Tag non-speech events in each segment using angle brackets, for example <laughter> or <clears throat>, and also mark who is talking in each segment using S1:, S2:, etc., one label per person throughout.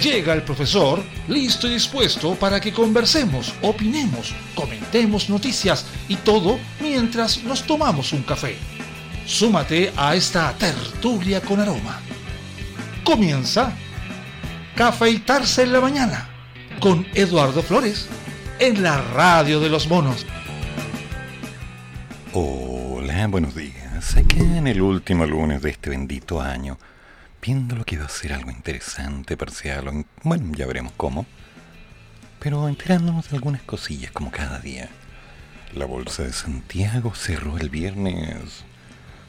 S1: Llega el profesor, listo y dispuesto para que conversemos, opinemos, comentemos noticias y todo mientras nos tomamos un café. Súmate a esta tertulia con aroma. Comienza Cafeitarse en la mañana con Eduardo Flores en la radio de los monos.
S2: Hola, buenos días. Aquí en el último lunes de este bendito año viendo lo que a ser algo interesante, parcial, bueno, ya veremos cómo, pero enterándonos de algunas cosillas como cada día. La bolsa de Santiago cerró el viernes,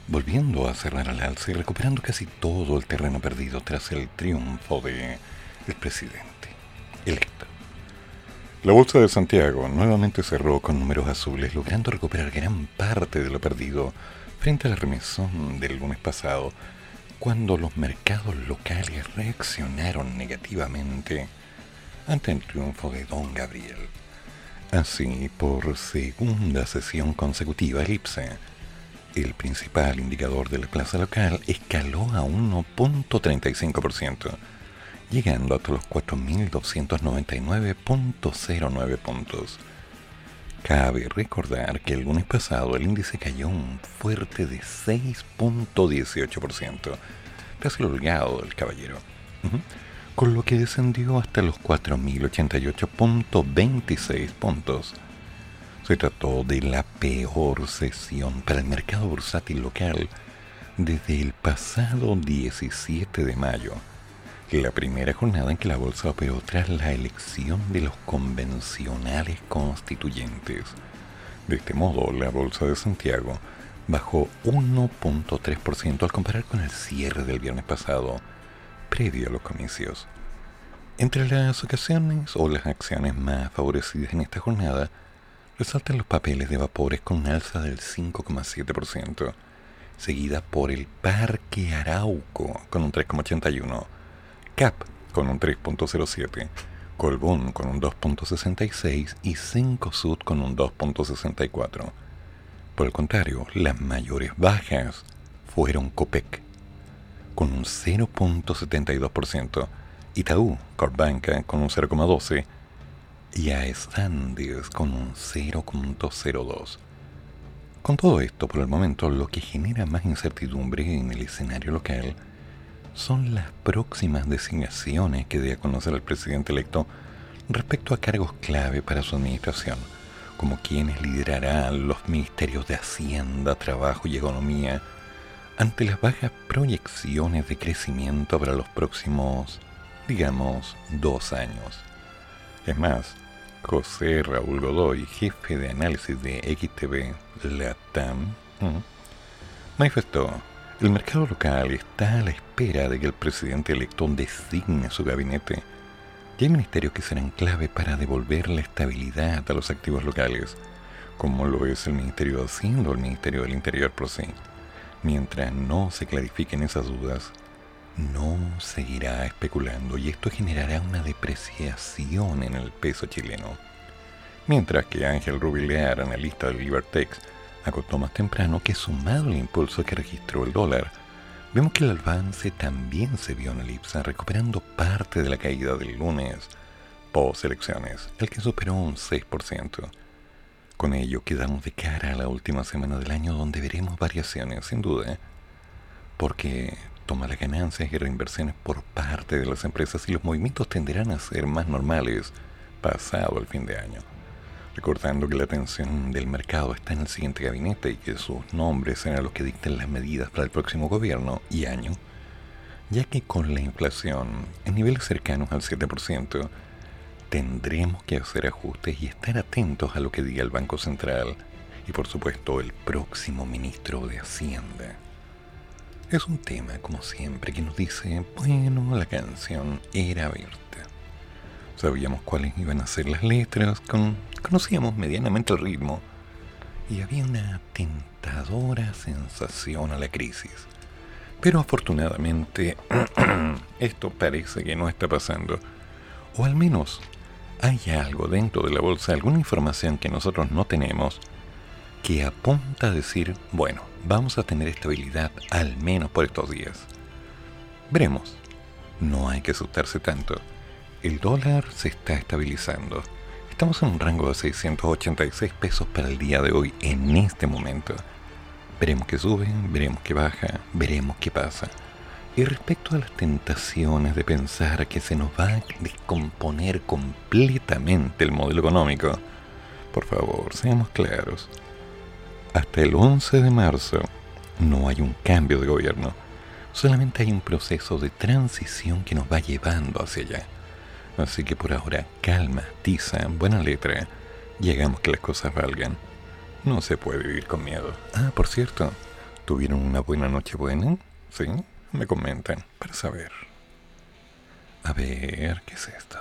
S2: volviendo a cerrar al alza y recuperando casi todo el terreno perdido tras el triunfo de el presidente electo. La bolsa de Santiago nuevamente cerró con números azules, logrando recuperar gran parte de lo perdido frente a la remesón del lunes pasado, cuando los mercados locales reaccionaron negativamente ante el triunfo de Don Gabriel. Así, por segunda sesión consecutiva, el IPSE, el principal indicador de la plaza local, escaló a 1.35%, llegando hasta los 4.299.09 puntos. Cabe recordar que el lunes pasado el índice cayó un fuerte de 6.18%, casi el holgado del caballero, con lo que descendió hasta los 4.088.26 puntos. Se trató de la peor sesión para el mercado bursátil local desde el pasado 17 de mayo la primera jornada en que la bolsa operó tras la elección de los convencionales constituyentes. De este modo, la bolsa de Santiago bajó 1.3% al comparar con el cierre del viernes pasado, previo a los comicios. Entre las ocasiones o las acciones más favorecidas en esta jornada, resaltan los papeles de vapores con un alza del 5,7%, seguida por el Parque Arauco con un 3,81%, CAP con un 3.07, Colbún con un 2.66 y Cencosud con un 2.64. Por el contrario, las mayores bajas fueron COPEC con un 0.72%, Itaú, Corbanca con un 0.12% y AES Andes con un 0.02%. Con todo esto, por el momento, lo que genera más incertidumbre en el escenario local son las próximas designaciones que debe conocer el presidente electo respecto a cargos clave para su administración, como quienes liderarán los ministerios de Hacienda, Trabajo y Economía, ante las bajas proyecciones de crecimiento para los próximos, digamos, dos años. Es más, José Raúl Godoy, jefe de análisis de XTV Latam, manifestó el mercado local está a la espera de que el presidente electo designe su gabinete y hay ministerios que serán clave para devolver la estabilidad a los activos locales, como lo es el Ministerio de Hacienda o el Ministerio del Interior por. Mientras no se clarifiquen esas dudas, no seguirá especulando y esto generará una depreciación en el peso chileno. Mientras que Ángel Rubilear, analista de Libertex, agotó más temprano que sumado al impulso que registró el dólar, vemos que el avance también se vio en el IPSA recuperando parte de la caída del lunes post elecciones, el que superó un 6%. Con ello quedamos de cara a la última semana del año donde veremos variaciones, sin duda, porque toma las ganancias y reinversiones por parte de las empresas y los movimientos tenderán a ser más normales pasado el fin de año recordando que la atención del mercado está en el siguiente gabinete y que sus nombres serán los que dicten las medidas para el próximo gobierno y año, ya que con la inflación en niveles cercanos al 7%, tendremos que hacer ajustes y estar atentos a lo que diga el Banco Central y por supuesto el próximo ministro de Hacienda. Es un tema, como siempre, que nos dice, bueno, la canción era abierta. Sabíamos cuáles iban a ser las letras, con Conocíamos medianamente el ritmo y había una tentadora sensación a la crisis. Pero afortunadamente <clears throat> esto parece que no está pasando. O al menos hay algo dentro de la bolsa, alguna información que nosotros no tenemos, que apunta a decir, bueno, vamos a tener estabilidad al menos por estos días. Veremos. No hay que asustarse tanto. el dólar se está estabilizando. Estamos en un rango de 686 pesos para el día de hoy, en este momento. Veremos que sube, veremos que baja, veremos qué pasa. Y respecto a las tentaciones de pensar que se nos va a descomponer completamente el modelo económico, por favor, seamos claros. Hasta el 11 de marzo no hay un cambio de gobierno, solamente hay un proceso de transición que nos va llevando hacia allá. Así que por ahora, calma, tiza, buena letra, llegamos que las cosas valgan. No se puede vivir con miedo. Ah, por cierto, ¿tuvieron una buena noche buena? ¿Sí? Me comentan para saber. A ver, ¿qué es esto?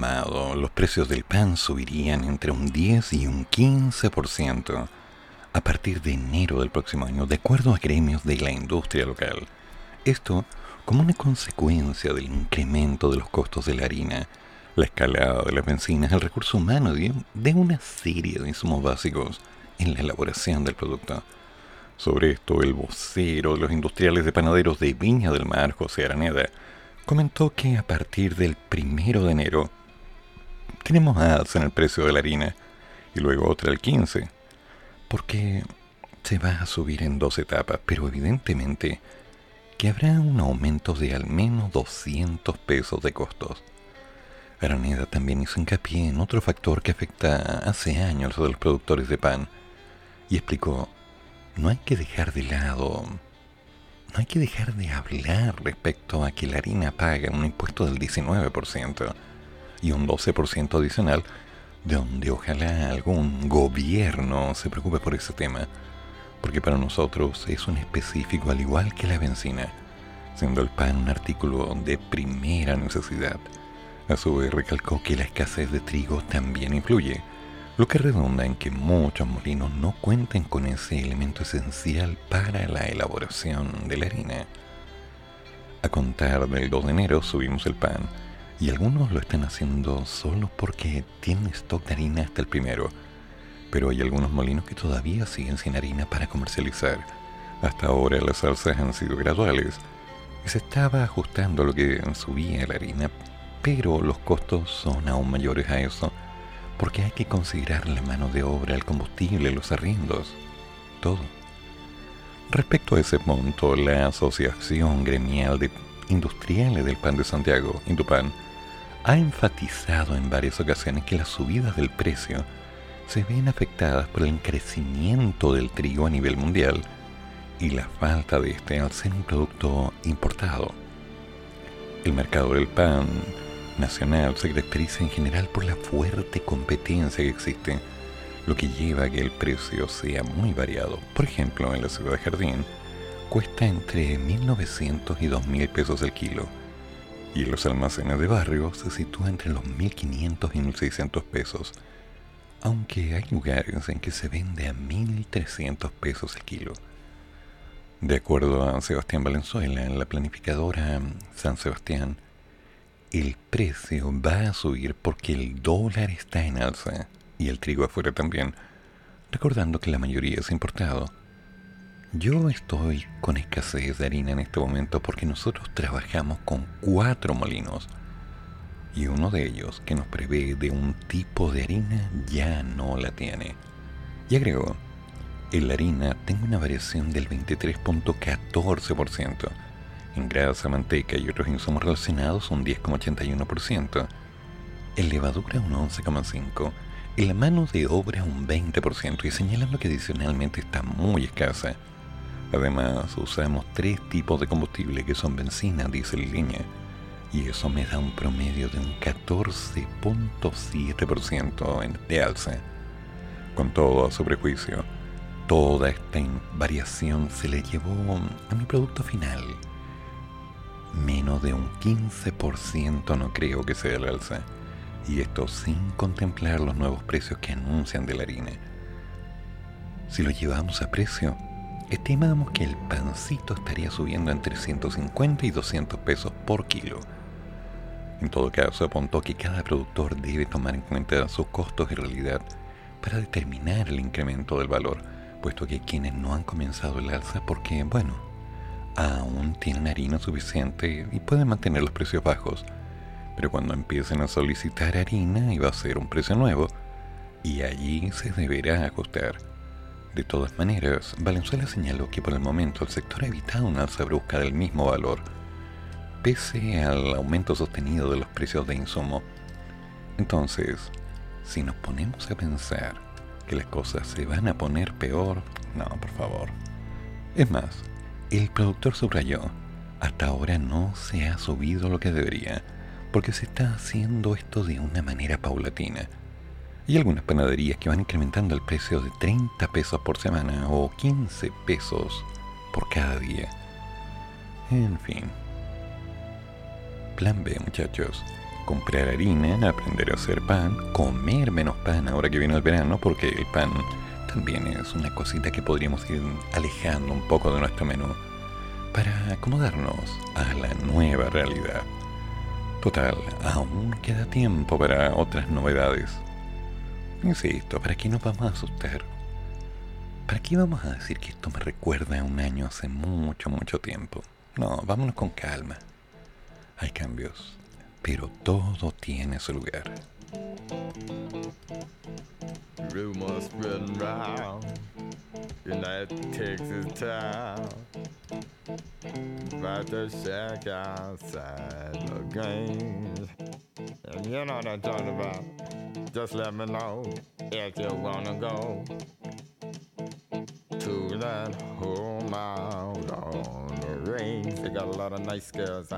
S2: Los precios del pan subirían entre un 10 y un 15% a partir de enero del próximo año, de acuerdo a gremios de la industria local. Esto como una consecuencia del incremento de los costos de la harina, la escalada de las bencinas, el recurso humano y de una serie de insumos básicos en la elaboración del producto. Sobre esto, el vocero de los industriales de panaderos de Viña del Mar, José Araneda, comentó que a partir del primero de enero tenemos alza en el precio de la harina y luego otra el 15, porque se va a subir en dos etapas, pero evidentemente que habrá un aumento de al menos 200 pesos de costos. Araneda también hizo hincapié en otro factor que afecta hace años a los productores de pan y explicó, no hay que dejar de lado no hay que dejar de hablar respecto a que la harina paga un impuesto del 19% y un 12% adicional, de donde ojalá algún gobierno se preocupe por ese tema, porque para nosotros es un específico al igual que la benzina, siendo el pan un artículo de primera necesidad. A su vez recalcó que la escasez de trigo también influye, lo que redunda en que muchos molinos no cuenten con ese elemento esencial para la elaboración de la harina. A contar del 2 de enero subimos el pan Y algunos lo están haciendo solo porque tienen stock de harina hasta el primero. Pero hay algunos molinos que todavía siguen sin harina para comercializar. Hasta ahora las alzas han sido graduales y se estaba ajustando lo que subía la harina, pero los costos son aún mayores a eso porque hay que considerar la mano de obra, el combustible, los arriendos, todo. Respecto a ese punto, la Asociación Gremial de Industriales del Pan de Santiago, Indopan, ha enfatizado en varias ocasiones que las subidas del precio se ven afectadas por el encarecimiento del trigo a nivel mundial y la falta de este al ser un producto importado. El mercado del pan nacional se caracteriza en general por la fuerte competencia que existe, lo que lleva a que el precio sea muy variado. Por ejemplo, en la ciudad de Jardín cuesta entre 1.900 y 2.000 pesos el kilo, y los almacenes de barrio se sitúa entre los 1.500 y 1.600 pesos, aunque hay lugares en que se vende a 1.300 pesos el kilo. De acuerdo a Sebastián Valenzuela, en la planificadora San Sebastián, el precio va a subir porque el dólar está en alza y el trigo afuera también, recordando que la mayoría es importado. Yo estoy con escasez de harina en este momento porque nosotros trabajamos con cuatro molinos y uno de ellos que nos prevé de un tipo de harina ya no la tiene. Y agregó, en la harina tengo una variación del 23.14%, en grasa, manteca y otros insumos relacionados un 10,81%, en levadura un 11,5%, en la mano de obra un 20% y señalando que adicionalmente está muy escasa. Además, usamos tres tipos de combustible que son benzina, diésel y leña, y eso me da un promedio de un 14.7% de alza. Con todo a su prejuicio, toda esta variación se le llevó a mi producto final menos de un 15% no creo que sea el alza, y esto sin contemplar los nuevos precios que anuncian de la harina. Si lo llevamos a precio, estimamos que el pancito estaría subiendo entre 150 y 200 pesos por kilo. En todo caso, apuntó que cada productor debe tomar en cuenta sus costos y realidad para determinar el incremento del valor, puesto que quienes no han comenzado el alza porque, bueno, aún tienen harina suficiente y pueden mantener los precios bajos. Pero cuando empiecen a solicitar harina va a ser un precio nuevo, y allí se deberá ajustar. De todas maneras, Valenzuela señaló que por el momento el sector ha evitado una alza brusca del mismo valor, pese al aumento sostenido de los precios de insumo. Entonces, si nos ponemos a pensar que las cosas se van a poner peor, no, por favor. Es más, el productor subrayó, hasta ahora no se ha subido lo que debería, porque se está haciendo esto de una manera paulatina. Y algunas panaderías que van incrementando el precio de 30 pesos por semana o 15 pesos por cada día. En fin. Plan B, muchachos. Comprar harina, aprender a hacer pan, comer menos pan ahora que viene el verano, porque el pan también es una cosita que podríamos ir alejando un poco de nuestro menú para acomodarnos a la nueva realidad. Total, aún queda tiempo para otras novedades. Insisto, ¿para qué nos vamos a asustar? ¿Para qué vamos a decir que esto me recuerda a un año hace mucho, mucho tiempo? No, vámonos con calma. Hay cambios, pero todo tiene su lugar. Rumors spreading round United Texas town about the shack outside the games. And you know what I'm talking about. Just let me know if you wanna go to that home out on the range. They got a lot of nice girls.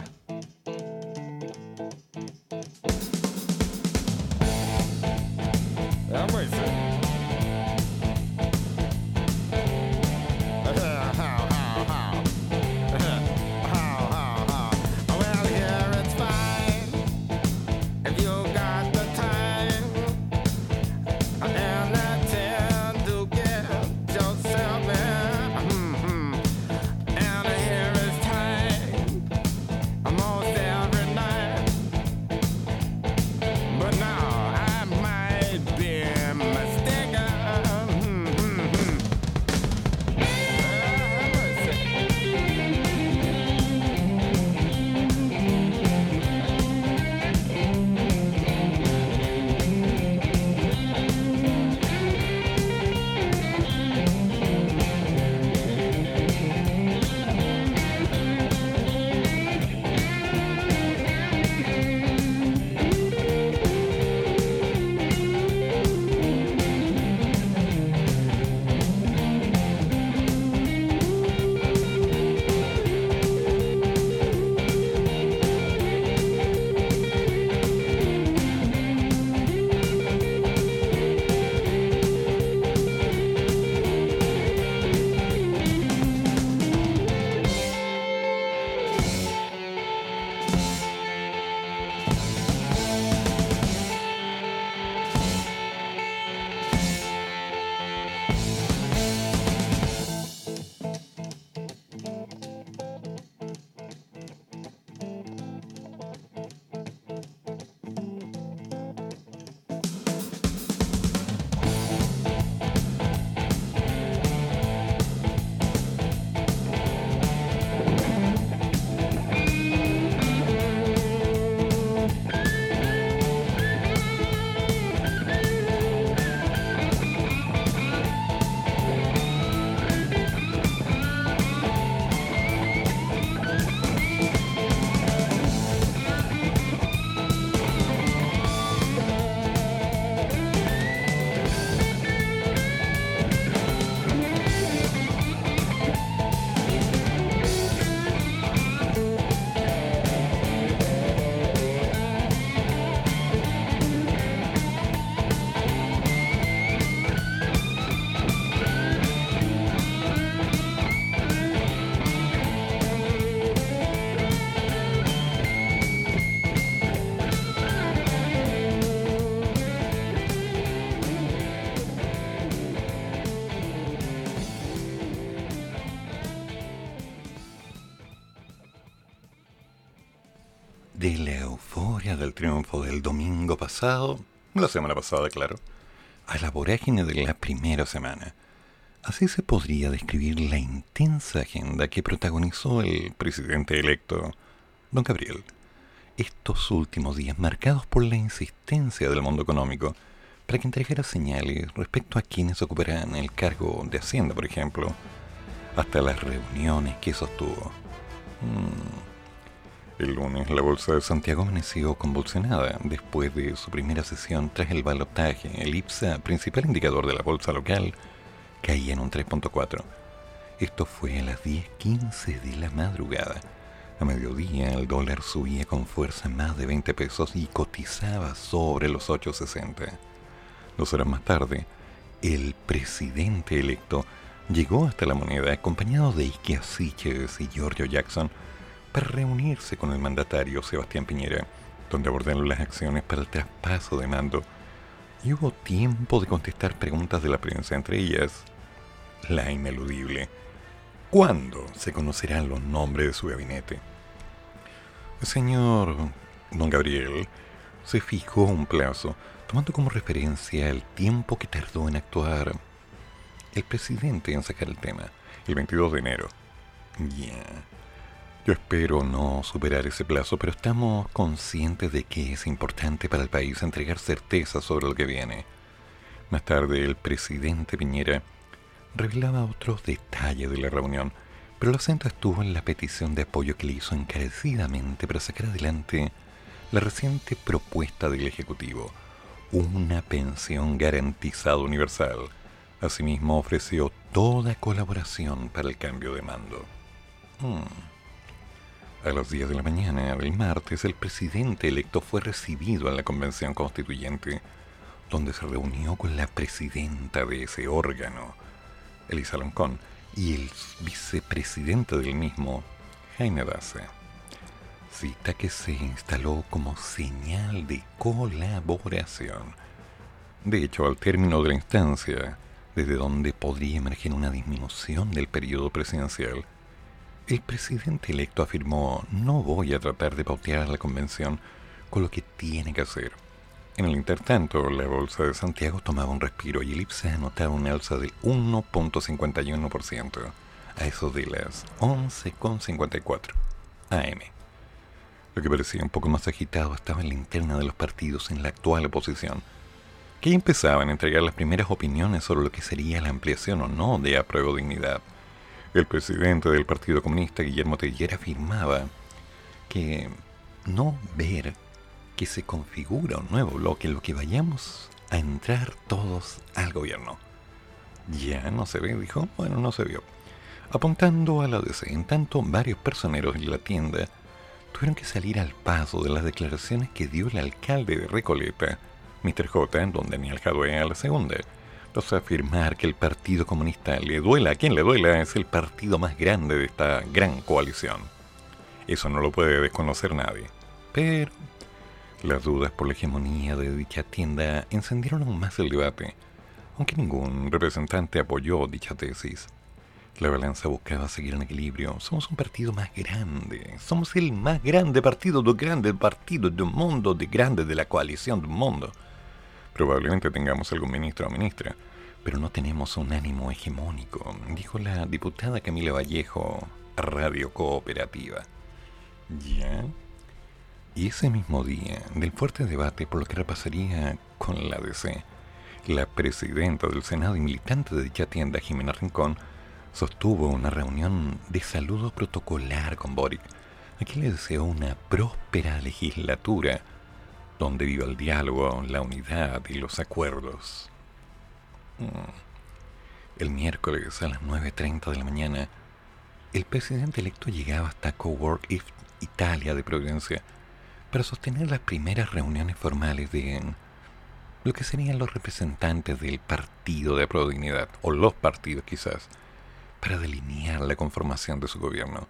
S2: De la euforia del triunfo del domingo pasado, la semana pasada, claro, a la vorágine de la primera semana. Así se podría describir la intensa agenda que protagonizó el presidente electo, don Gabriel. Estos últimos días marcados por la insistencia del mundo económico para que entregara señales respecto a quienes ocuparán el cargo de Hacienda, por ejemplo, hasta las reuniones que sostuvo. Mm. El lunes la bolsa de Santiago amaneció convulsionada después de su primera sesión tras el balotaje. El IPSA, principal indicador de la bolsa local, caía en un 3.4. Esto fue a las 10.15 de la madrugada. A mediodía el dólar subía con fuerza más de 20 pesos y cotizaba sobre los 8.60. Dos horas más tarde, el presidente electo llegó hasta la moneda acompañado de Ike Siches y Giorgio Jackson reunirse con el mandatario Sebastián Piñera, donde abordaron las acciones para el traspaso de mando y hubo tiempo de contestar preguntas de la prensa, entre ellas la ineludible. ¿Cuándo se conocerán los nombres de su gabinete? El señor don Gabriel se fijó un plazo, tomando como referencia el tiempo que tardó en actuar el presidente en sacar el tema, el 22 de enero. Ya. Yo espero no superar ese plazo, pero estamos conscientes de que es importante para el país entregar certeza sobre lo que viene. Más tarde, el presidente Piñera revelaba otros detalles de la reunión, pero el acento estuvo en la petición de apoyo que le hizo encarecidamente para sacar adelante la reciente propuesta del Ejecutivo, una pensión garantizada universal. Asimismo, ofreció toda colaboración para el cambio de mando. Hmm. A las 10 de la mañana del martes, el presidente electo fue recibido en la Convención Constituyente, donde se reunió con la presidenta de ese órgano, Elisa Loncón, y el vicepresidente del mismo, Jaime Daza. Cita que se instaló como señal de colaboración. De hecho, al término de la instancia, desde donde podría emerger una disminución del periodo presidencial, el presidente electo afirmó, no voy a tratar de pautear a la convención con lo que tiene que hacer. En el intertanto, la bolsa de Santiago tomaba un respiro y el IPSA anotaba una alza del 1.51% a eso de las 11.54 AM. Lo que parecía un poco más agitado estaba en la interna de los partidos en la actual oposición, que empezaban a entregar las primeras opiniones sobre lo que sería la ampliación o no de apruebo dignidad el presidente del Partido Comunista, Guillermo Tellera, afirmaba que no ver que se configura un nuevo bloque lo que vayamos a entrar todos al gobierno. Ya no se ve, dijo. Bueno, no se vio. Apuntando a la DC, en tanto varios personeros en la tienda tuvieron que salir al paso de las declaraciones que dio el alcalde de Recoleta, Mr. J, don Daniel Jadwe, a la segunda afirmar que el Partido Comunista le duela a quien le duela es el partido más grande de esta gran coalición. Eso no lo puede desconocer nadie. Pero las dudas por la hegemonía de dicha tienda encendieron aún más el debate, aunque ningún representante apoyó dicha tesis. La balanza buscaba seguir en equilibrio. Somos un partido más grande. Somos el más grande partido de grande partido de un mundo, de grande de la coalición de un mundo. Probablemente tengamos algún ministro o ministra, pero no tenemos un ánimo hegemónico, dijo la diputada Camila Vallejo, Radio Cooperativa. ¿Ya? Y ese mismo día, del fuerte debate por lo que repasaría con la DC, la presidenta del Senado y militante de dicha tienda, Jimena Rincón, sostuvo una reunión de saludo protocolar con Boric, a quien le deseó una próspera legislatura donde viva el diálogo, la unidad y los acuerdos. Mm. El miércoles a las 9.30 de la mañana, el presidente electo llegaba hasta Cowork Italia de Providencia para sostener las primeras reuniones formales de lo que serían los representantes del partido de Prodignidad, o los partidos quizás, para delinear la conformación de su gobierno.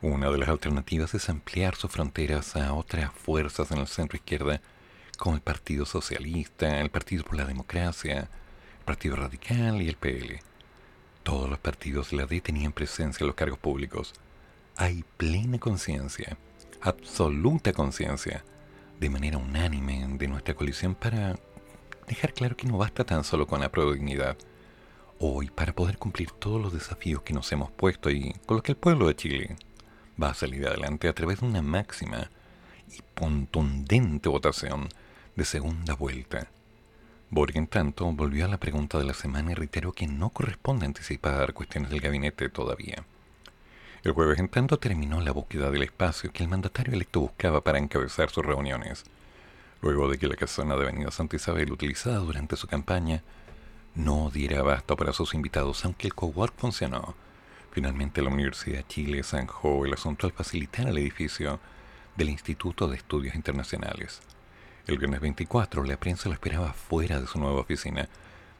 S2: Una de las alternativas es ampliar sus fronteras a otras fuerzas en el centro izquierda, como el Partido Socialista, el Partido por la Democracia, Partido Radical y el PL. Todos los partidos de la D tenían presencia en los cargos públicos. Hay plena conciencia, absoluta conciencia, de manera unánime, de nuestra coalición para dejar claro que no basta tan solo con la dignidad. Hoy, para poder cumplir todos los desafíos que nos hemos puesto y con los que el pueblo de Chile va a salir adelante a través de una máxima y contundente votación de segunda vuelta. Borg, en tanto, volvió a la pregunta de la semana y reiteró que no corresponde anticipar cuestiones del gabinete todavía. El jueves, en tanto, terminó la búsqueda del espacio que el mandatario electo buscaba para encabezar sus reuniones. Luego de que la casona de Avenida Santa Isabel, utilizada durante su campaña, no diera abasto para sus invitados, aunque el cowork funcionó. Finalmente, la Universidad de Chile zanjó el asunto al facilitar el edificio del Instituto de Estudios Internacionales. El viernes 24 la prensa lo esperaba fuera de su nueva oficina,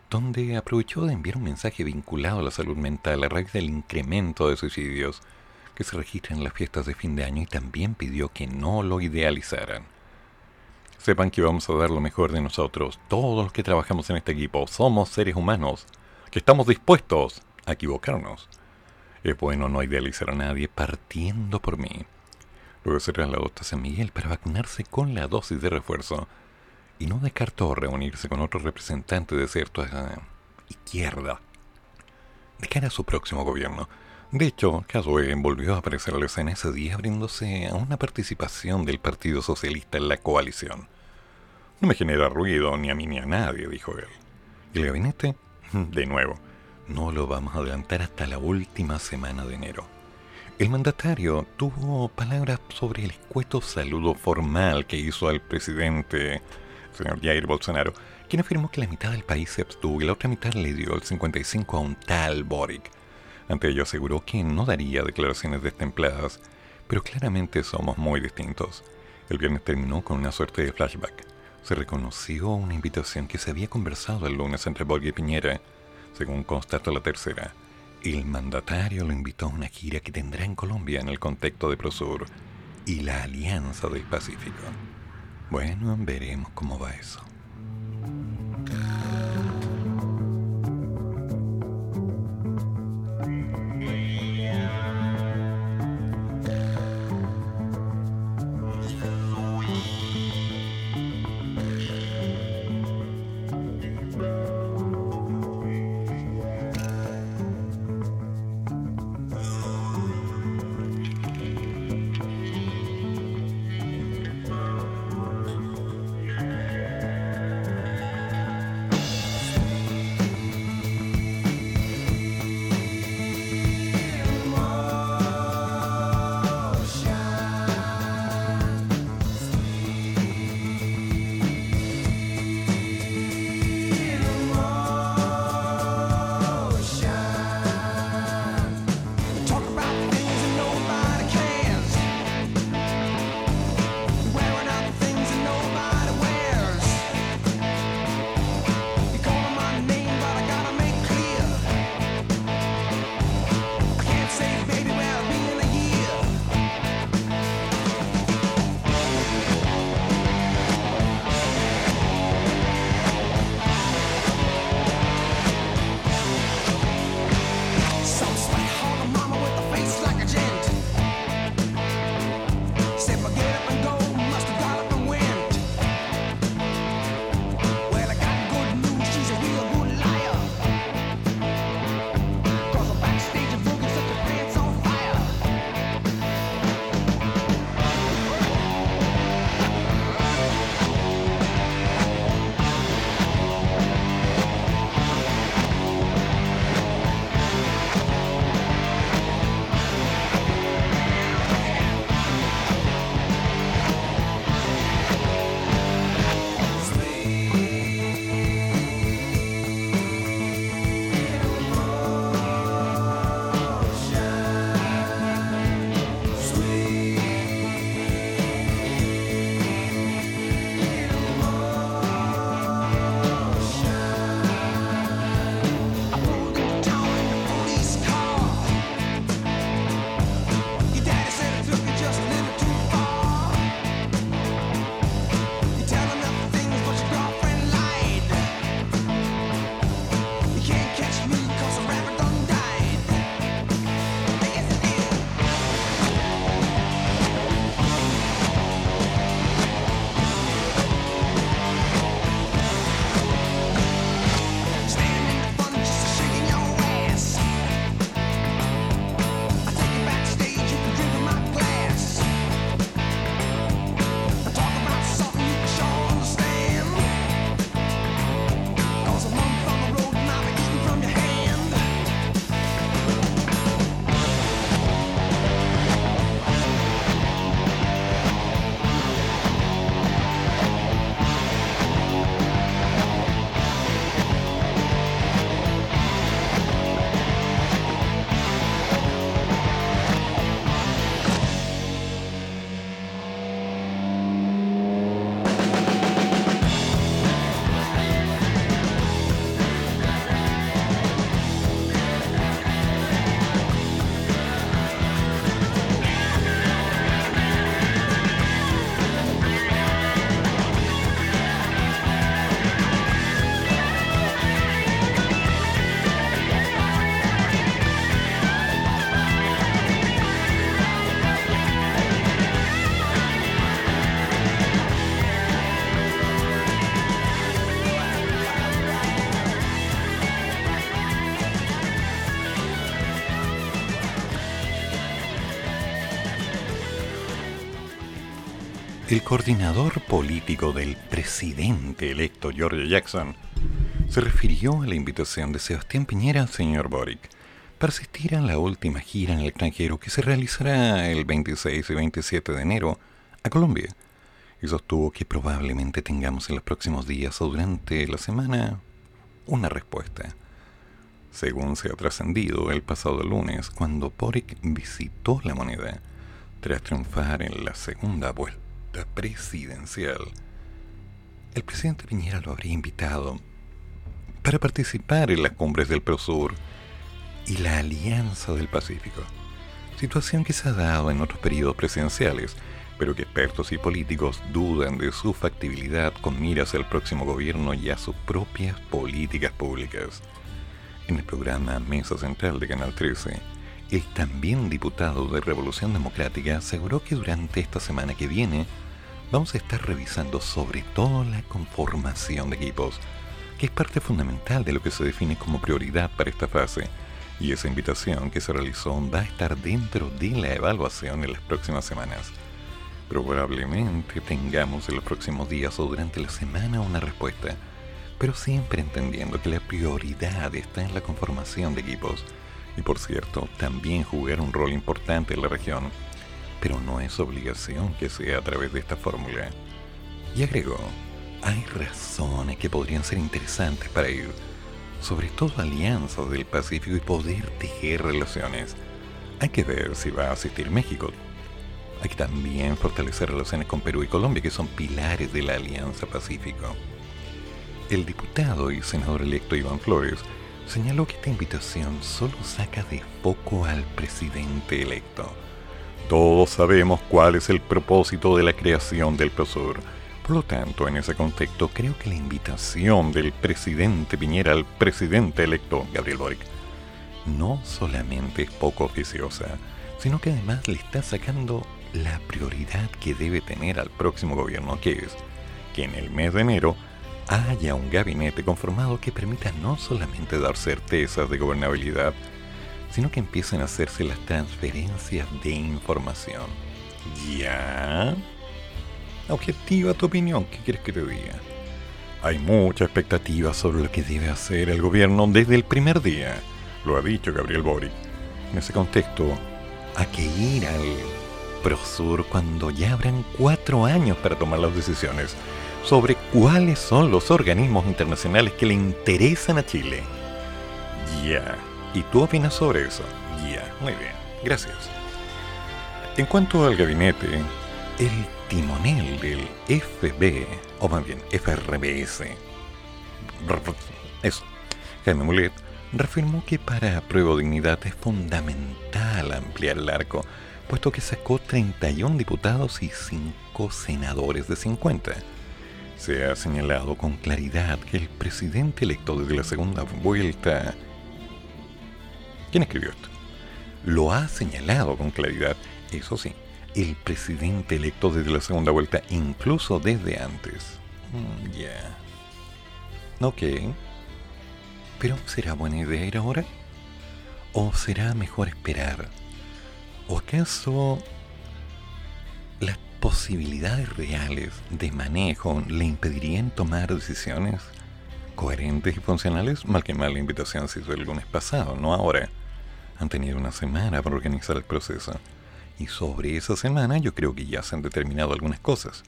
S2: donde aprovechó de enviar un mensaje vinculado a la salud mental a raíz del incremento de suicidios que se registran en las fiestas de fin de año y también pidió que no lo idealizaran. Sepan que vamos a dar lo mejor de nosotros, todos los que trabajamos en este equipo, somos seres humanos, que estamos dispuestos a equivocarnos. Es bueno no idealizar a nadie partiendo por mí. Luego se trasladó hasta San Miguel para vacunarse con la dosis de refuerzo y no descartó reunirse con otros representantes de cierta izquierda de cara a su próximo gobierno. De hecho, Caswell volvió a aparecer a la escena ese día abriéndose a una participación del Partido Socialista en la coalición. No me genera ruido ni a mí ni a nadie, dijo él. ¿Y el gabinete? De nuevo, no lo vamos a adelantar hasta la última semana de enero. El mandatario tuvo palabras sobre el escueto saludo formal que hizo al presidente, señor Jair Bolsonaro, quien afirmó que la mitad del país se abstuvo y la otra mitad le dio el 55 a un tal Boric. Ante ello aseguró que no daría declaraciones destempladas, pero claramente somos muy distintos. El viernes terminó con una suerte de flashback. Se reconoció una invitación que se había conversado el lunes entre Boric y Piñera, según constató la tercera. El mandatario lo invitó a una gira que tendrá en Colombia en el contexto de Prosur y la Alianza del Pacífico. Bueno, veremos cómo va eso. El coordinador político del presidente electo George Jackson se refirió a la invitación de Sebastián Piñera al señor Boric para asistir a la última gira en el extranjero que se realizará el 26 y 27 de enero a Colombia y sostuvo que probablemente tengamos en los próximos días o durante la semana una respuesta. Según se ha trascendido el pasado lunes, cuando Boric visitó la moneda tras triunfar en la segunda vuelta presidencial, el presidente Piñera lo habría invitado para participar en las cumbres del Prosur y la Alianza del Pacífico, situación que se ha dado en otros periodos presidenciales, pero que expertos y políticos dudan de su factibilidad con miras al próximo gobierno y a sus propias políticas públicas. En el programa Mesa Central de Canal 13, el también diputado de Revolución Democrática aseguró que durante esta semana que viene vamos a estar revisando sobre todo la conformación de equipos, que es parte fundamental de lo que se define como prioridad para esta fase, y esa invitación que se realizó va a estar dentro de la evaluación en las próximas semanas. Probablemente tengamos en los próximos días o durante la semana una respuesta, pero siempre entendiendo que la prioridad está en la conformación de equipos. Y por cierto también jugar un rol importante en la región, pero no es obligación que sea a través de esta fórmula. Y agregó, hay razones que podrían ser interesantes para ir, sobre todo alianzas del Pacífico y poder tejer relaciones. Hay que ver si va a asistir México, hay que también fortalecer relaciones con Perú y Colombia, que son pilares de la Alianza Pacífico. El diputado y senador electo Iván Flores señaló que esta invitación solo saca de foco al presidente electo. Todos sabemos cuál es el propósito de la creación del PROSUR. Por lo tanto, en ese contexto, creo que la invitación del presidente Piñera al presidente electo, Gabriel Boric, no solamente es poco oficiosa, sino que además le está sacando la prioridad que debe tener al próximo gobierno, que es que en el mes de enero haya un gabinete conformado que permita no solamente dar certezas de gobernabilidad, sino que empiecen a hacerse las transferencias de información. ¿Ya? Objetiva tu opinión, ¿qué quieres que te diga? Hay mucha expectativa sobre lo que debe hacer el gobierno desde el primer día, lo ha dicho Gabriel Boric. En ese contexto, hay que ir al Prosur cuando ya habrán cuatro años para tomar las decisiones sobre cuáles son los organismos internacionales que le interesan a Chile. Ya. ¿Y tú opinas sobre eso? Ya. Muy bien. Gracias. En cuanto al gabinete, el timonel del FB, o más bien FRBS, eso, Jaime Mulet, reafirmó que para Prueba Dignidad es fundamental ampliar el arco puesto que sacó 31 diputados y 5 senadores de 50. Se ha señalado con claridad que el presidente electo desde la segunda vuelta... ¿Quién escribió esto? Lo ha señalado con claridad, eso sí, el presidente electo desde la segunda vuelta, incluso desde antes. Mm, ya. Ok. Pero ¿será buena idea ir ahora? ¿O será mejor esperar? ¿O acaso las posibilidades reales de manejo le impedirían tomar decisiones coherentes y funcionales? Mal que mal la invitación se hizo el lunes pasado, no ahora. Han tenido una semana para organizar el proceso. Y sobre esa semana yo creo que ya se han determinado algunas cosas.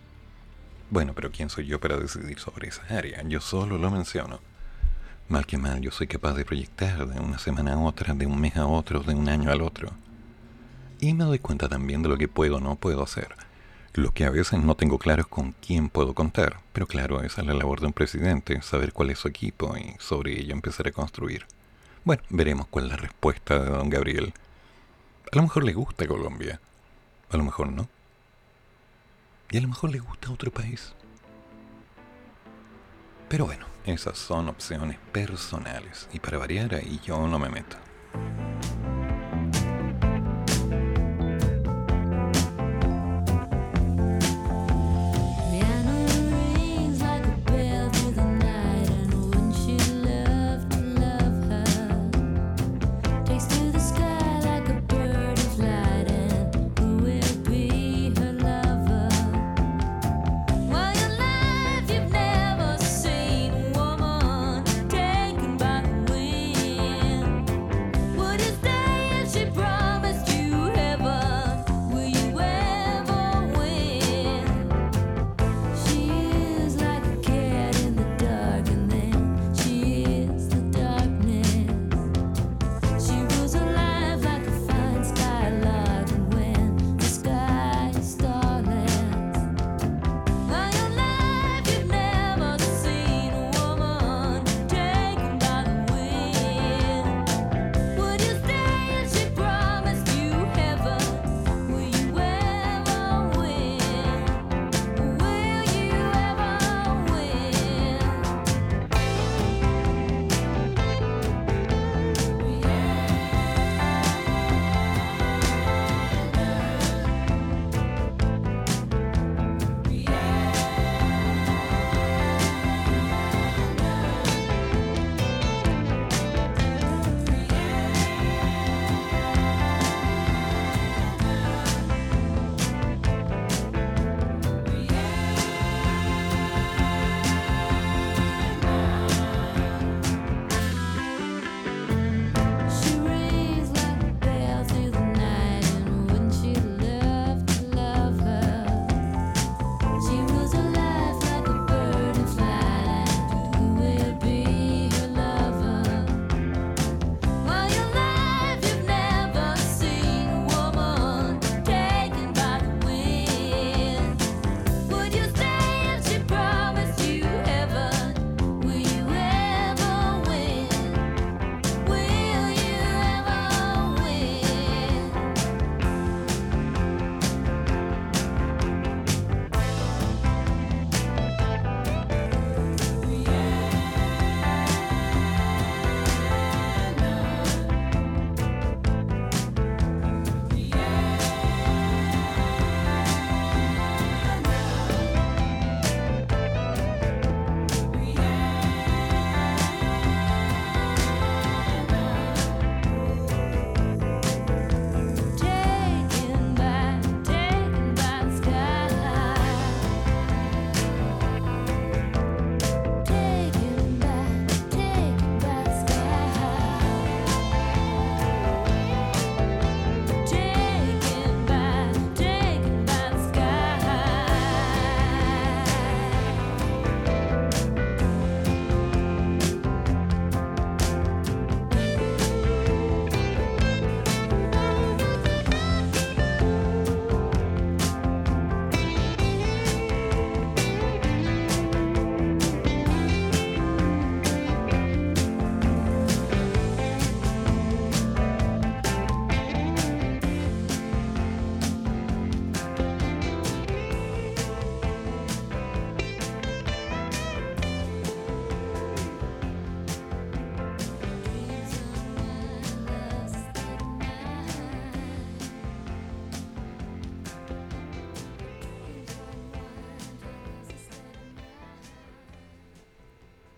S2: Bueno, pero ¿quién soy yo para decidir sobre esa área? Yo solo lo menciono. Mal que mal, yo soy capaz de proyectar de una semana a otra, de un mes a otro, de un año al otro y me doy cuenta también de lo que puedo o no puedo hacer. Lo que a veces no tengo claro es con quién puedo contar, pero claro, esa es la labor de un presidente, saber cuál es su equipo y sobre ello empezar a construir. Bueno, veremos cuál es la respuesta de don Gabriel. A lo mejor le gusta Colombia, a lo mejor no. Y a lo mejor le gusta otro país. Pero bueno, esas son opciones personales y para variar ahí yo no me meto.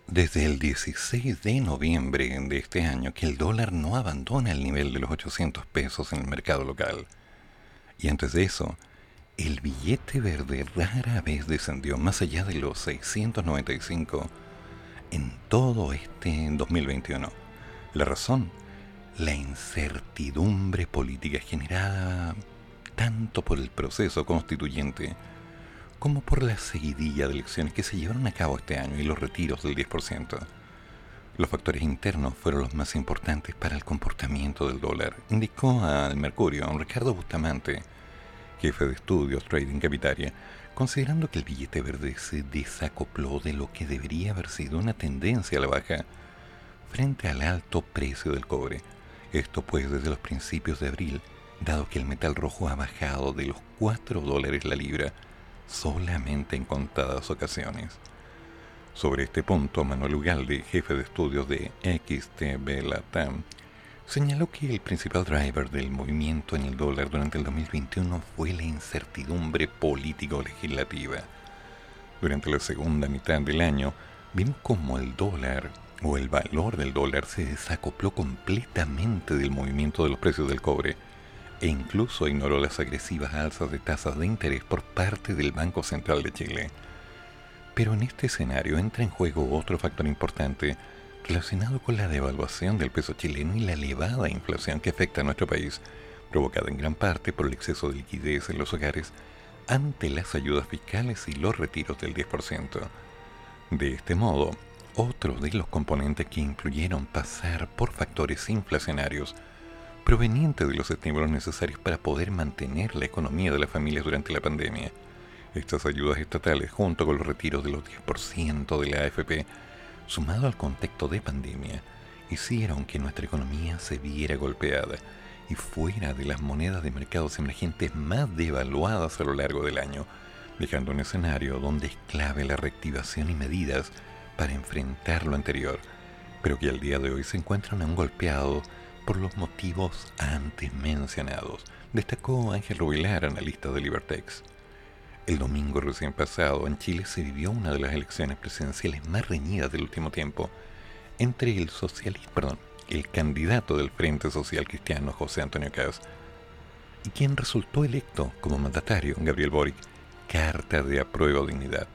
S2: Desde el 16 de noviembre de este año que el dólar no abandona el nivel de los 800 pesos en el mercado local. Y antes de eso, el billete verde rara vez descendió más allá de los 695 en todo este 2021. La razón, la incertidumbre política generada tanto por el proceso constituyente como por la seguidilla de elecciones que se llevaron a cabo este año y los retiros del 10%. Los factores internos fueron los más importantes para el comportamiento del dólar, indicó al Mercurio Ricardo Bustamante, jefe de estudios Trading Capitaria, considerando que el billete verde se desacopló de lo que debería haber sido una tendencia a la baja frente al alto precio del cobre. Esto pues desde los principios de abril, dado que el metal rojo ha bajado de los 4 dólares la libra solamente en contadas ocasiones. Sobre este punto, Manuel Ugalde, jefe de estudios de XTB Latam, señaló que el principal driver del movimiento en el dólar durante el 2021 fue la incertidumbre político-legislativa. Durante la segunda mitad del año, vimos cómo el dólar o el valor del dólar se desacopló completamente del movimiento de los precios del cobre e incluso ignoró las agresivas alzas de tasas de interés por parte del Banco Central de Chile. Pero en este escenario entra en juego otro factor importante relacionado con la devaluación del peso chileno y la elevada inflación que afecta a nuestro país, provocada en gran parte por el exceso de liquidez en los hogares ante las ayudas fiscales y los retiros del 10%. De este modo, otros de los componentes que incluyeron pasar por factores inflacionarios proveniente de los estímulos necesarios para poder mantener la economía de las familias durante la pandemia. Estas ayudas estatales, junto con los retiros de los 10% de la AFP, sumado al contexto de pandemia, hicieron que nuestra economía se viera golpeada y fuera de las monedas de mercados emergentes más devaluadas a lo largo del año, dejando un escenario donde es clave la reactivación y medidas para enfrentar lo anterior, pero que al día de hoy se encuentran aún golpeados por los motivos antes mencionados, destacó Ángel Rubilar, analista de Libertex. El domingo recién pasado en Chile se vivió una de las elecciones presidenciales más reñidas del último tiempo entre el socialista, perdón, el candidato del Frente Social Cristiano José Antonio Caz y quien resultó electo como mandatario, Gabriel Boric, carta de apruebo dignidad.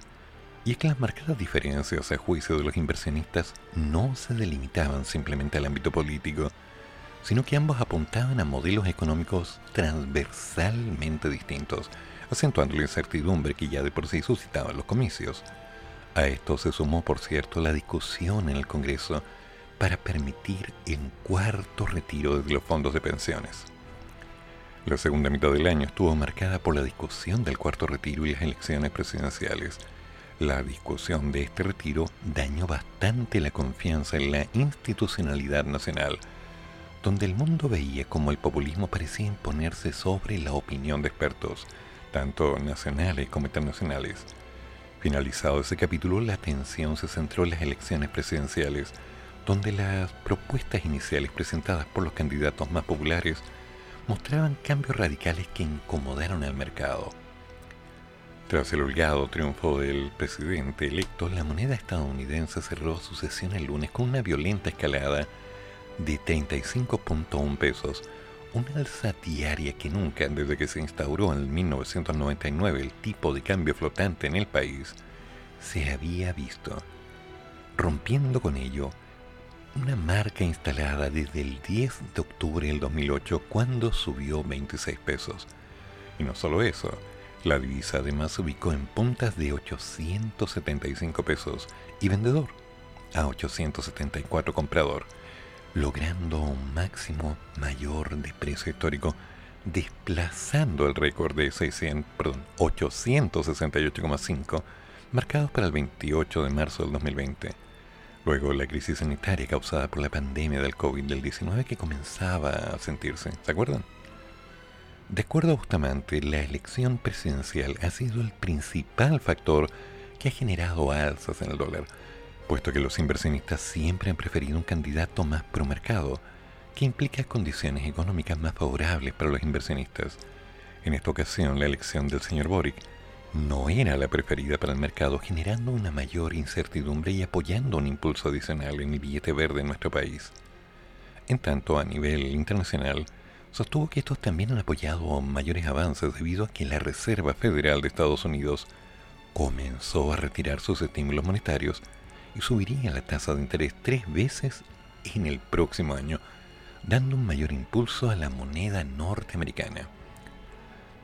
S2: Y es que las marcadas diferencias a juicio de los inversionistas no se delimitaban simplemente al ámbito político, sino que ambos apuntaban a modelos económicos transversalmente distintos, acentuando la incertidumbre que ya de por sí suscitaban los comicios. A esto se sumó, por cierto, la discusión en el Congreso para permitir el cuarto retiro de los fondos de pensiones. La segunda mitad del año estuvo marcada por la discusión del cuarto retiro y las elecciones presidenciales. La discusión de este retiro dañó bastante la confianza en la institucionalidad nacional, donde el mundo veía como el populismo parecía imponerse sobre la opinión de expertos, tanto nacionales como internacionales. Finalizado ese capítulo, la atención se centró en las elecciones presidenciales, donde las propuestas iniciales presentadas por los candidatos más populares mostraban cambios radicales que incomodaron al mercado. Tras el holgado triunfo del presidente electo, la moneda estadounidense cerró su sesión el lunes con una violenta escalada de 35.1 pesos, una alza diaria que nunca desde que se instauró en 1999 el tipo de cambio flotante en el país se había visto, rompiendo con ello una marca instalada desde el 10 de octubre del 2008 cuando subió 26 pesos. Y no solo eso, la divisa además se ubicó en puntas de 875 pesos y vendedor a 874 comprador logrando un máximo mayor de precio histórico, desplazando el récord de 868,5 marcados para el 28 de marzo del 2020. Luego la crisis sanitaria causada por la pandemia del COVID-19 que comenzaba a sentirse, ¿se acuerdan? De acuerdo a Bustamante, la elección presidencial ha sido el principal factor que ha generado alzas en el dólar, puesto que los inversionistas siempre han preferido un candidato más promercado, que implica condiciones económicas más favorables para los inversionistas. En esta ocasión, la elección del señor Boric no era la preferida para el mercado, generando una mayor incertidumbre y apoyando un impulso adicional en el billete verde en nuestro país. En tanto, a nivel internacional, sostuvo que estos también han apoyado mayores avances debido a que la Reserva Federal de Estados Unidos comenzó a retirar sus estímulos monetarios subiría la tasa de interés tres veces en el próximo año, dando un mayor impulso a la moneda norteamericana.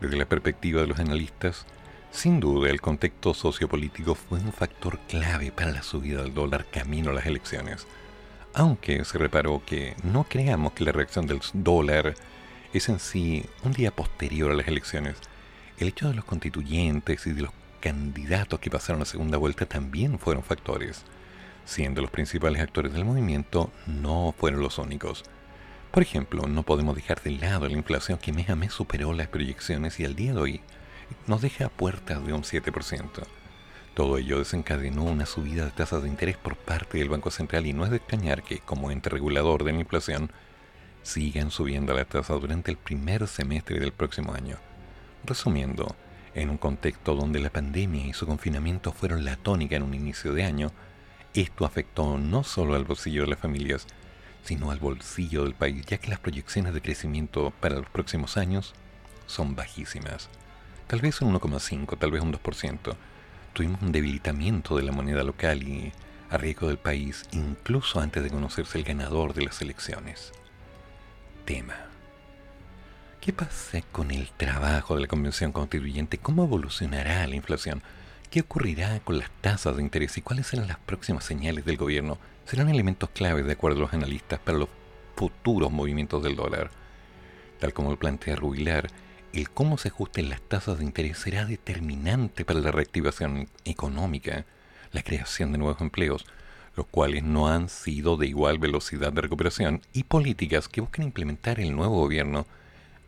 S2: Desde la perspectiva de los analistas, sin duda el contexto sociopolítico fue un factor clave para la subida del dólar camino a las elecciones, aunque se reparó que no creamos que la reacción del dólar es en sí un día posterior a las elecciones. El hecho de los constituyentes y de los candidatos que pasaron a segunda vuelta también fueron factores, siendo los principales actores del movimiento no fueron los únicos. Por ejemplo, no podemos dejar de lado la inflación que mes a mes superó las proyecciones y al día de hoy nos deja a puertas de un 7%. Todo ello desencadenó una subida de tasas de interés por parte del Banco Central y no es de extrañar que, como ente regulador de la inflación, sigan subiendo las tasas durante el primer semestre del próximo año. Resumiendo, en un contexto donde la pandemia y su confinamiento fueron la tónica en un inicio de año, esto afectó no solo al bolsillo de las familias, sino al bolsillo del país, ya que las proyecciones de crecimiento para los próximos años son bajísimas. Tal vez un 1,5, tal vez un 2%. Tuvimos un debilitamiento de la moneda local y a riesgo del país, incluso antes de conocerse el ganador de las elecciones. Tema. ¿Qué pasa con el trabajo de la Convención Constituyente? ¿Cómo evolucionará la inflación? ¿Qué ocurrirá con las tasas de interés y cuáles serán las próximas señales del gobierno? Serán elementos claves, de acuerdo a los analistas, para los futuros movimientos del dólar. Tal como lo plantea Rubilar, el cómo se ajusten las tasas de interés será determinante para la reactivación económica, la creación de nuevos empleos, los cuales no han sido de igual velocidad de recuperación, y políticas que buscan implementar el nuevo gobierno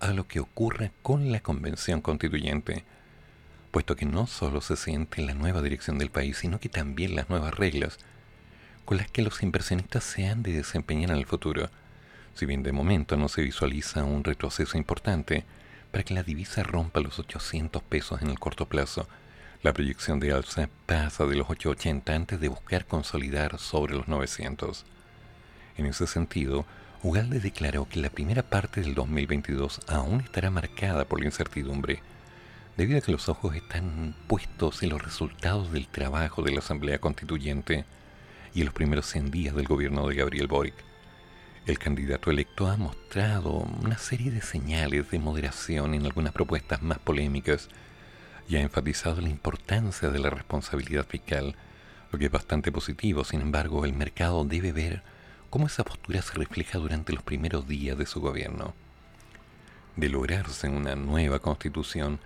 S2: a lo que ocurra con la Convención Constituyente, puesto que no solo se siente la nueva dirección del país, sino que también las nuevas reglas con las que los inversionistas se han de desempeñar en el futuro. Si bien de momento no se visualiza un retroceso importante para que la divisa rompa los 800 pesos en el corto plazo, la proyección de alza pasa de los 880 antes de buscar consolidar sobre los 900. En ese sentido, Ugalde declaró que la primera parte del 2022 aún estará marcada por la incertidumbre, debido a que los ojos están puestos en los resultados del trabajo de la Asamblea Constituyente y en los primeros 100 días del gobierno de Gabriel Boric. El candidato electo ha mostrado una serie de señales de moderación en algunas propuestas más polémicas y ha enfatizado la importancia de la responsabilidad fiscal, lo que es bastante positivo. Sin embargo, el mercado debe ver cómo esa postura se refleja durante los primeros días de su gobierno. De lograrse una nueva constitución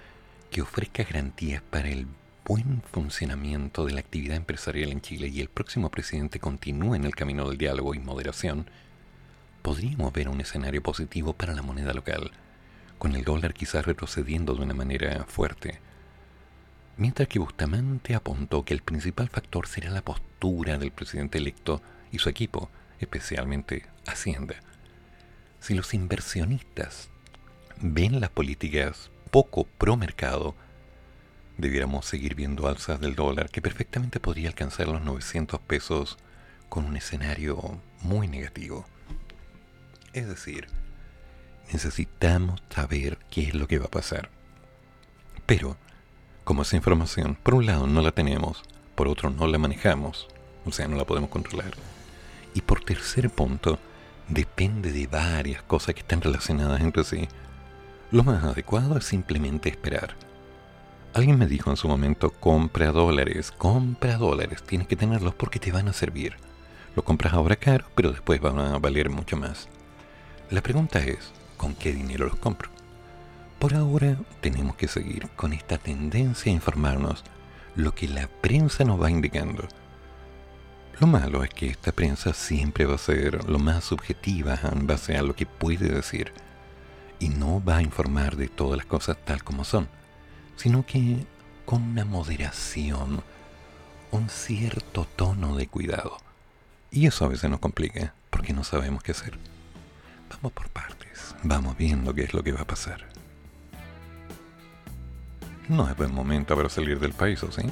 S2: que ofrezca garantías para el buen funcionamiento de la actividad empresarial en Chile y el próximo presidente continúe en el camino del diálogo y moderación, podríamos ver un escenario positivo para la moneda local, con el dólar quizás retrocediendo de una manera fuerte. Mientras que Bustamante apuntó que el principal factor será la postura del presidente electo y su equipo, especialmente Hacienda. Si los inversionistas ven las políticas poco pro mercado, debiéramos seguir viendo alzas del dólar que perfectamente podría alcanzar los 900 pesos con un escenario muy negativo. Es decir, necesitamos saber qué es lo que va a pasar. Pero, como esa información, por un lado no la tenemos, por otro no la manejamos, o sea, no la podemos controlar. Y por tercer punto, depende de varias cosas que están relacionadas entre sí. Lo más adecuado es simplemente esperar. Alguien me dijo en su momento, compra dólares, compra dólares, tienes que tenerlos porque te van a servir. Lo compras ahora caro, pero después van a valer mucho más. La pregunta es, ¿con qué dinero los compro? Por ahora tenemos que seguir con esta tendencia a informarnos lo que la prensa nos va indicando lo malo es que esta prensa siempre va a ser lo más subjetiva en base a lo que puede decir y no va a informar de todas las cosas tal como son, sino que con una moderación, un cierto tono de cuidado. Y eso a veces nos complica porque no sabemos qué hacer. Vamos por partes, vamos viendo qué es lo que va a pasar. no es buen momento para salir del país, ¿o sí?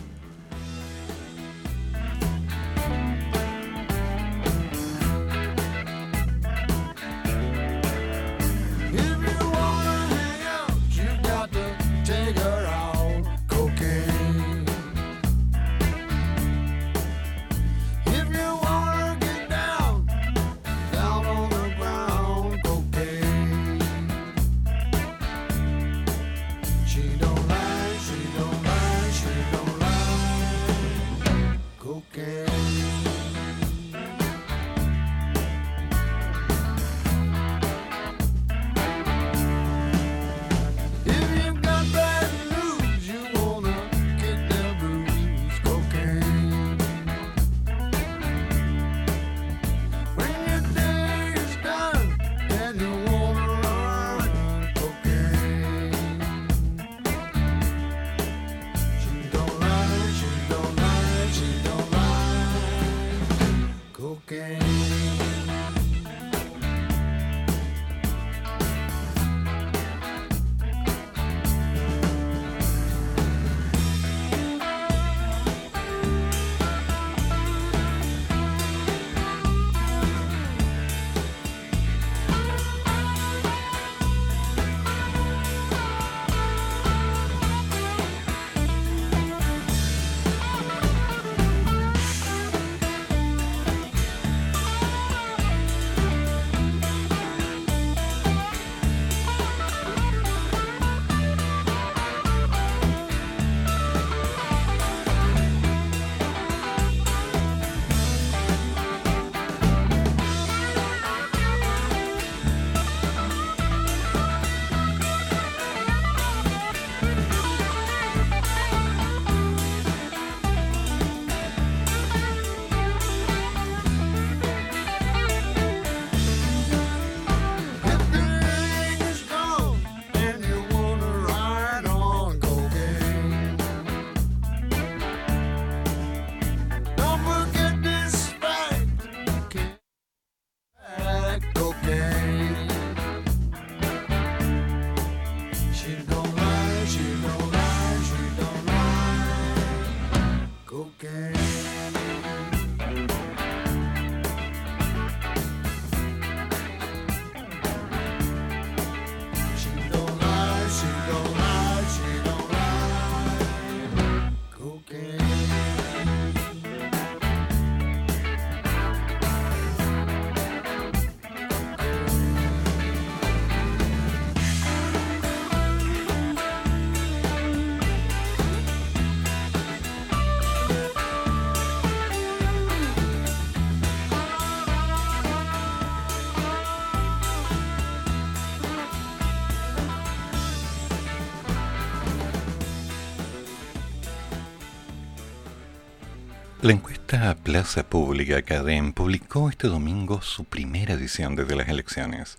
S2: Encuesta Plaza Pública Cadem publicó este domingo su primera edición desde las elecciones.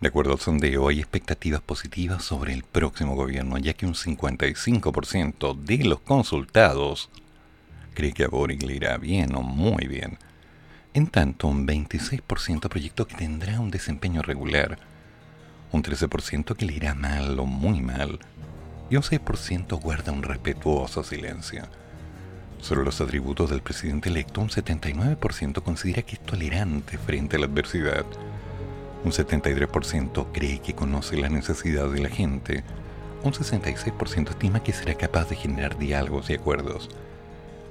S2: De acuerdo al sondeo, hay expectativas positivas sobre el próximo gobierno, ya que un 55% de los consultados cree que a Boric le irá bien o muy bien. En tanto, un 26% proyectó que tendrá un desempeño regular, un 13% que le irá mal o muy mal, y un 6% guarda un respetuoso silencio. Sobre los atributos del presidente electo, un 79% considera que es tolerante frente a la adversidad. Un 73% cree que conoce las necesidades de la gente. Un 66% estima que será capaz de generar diálogos y acuerdos.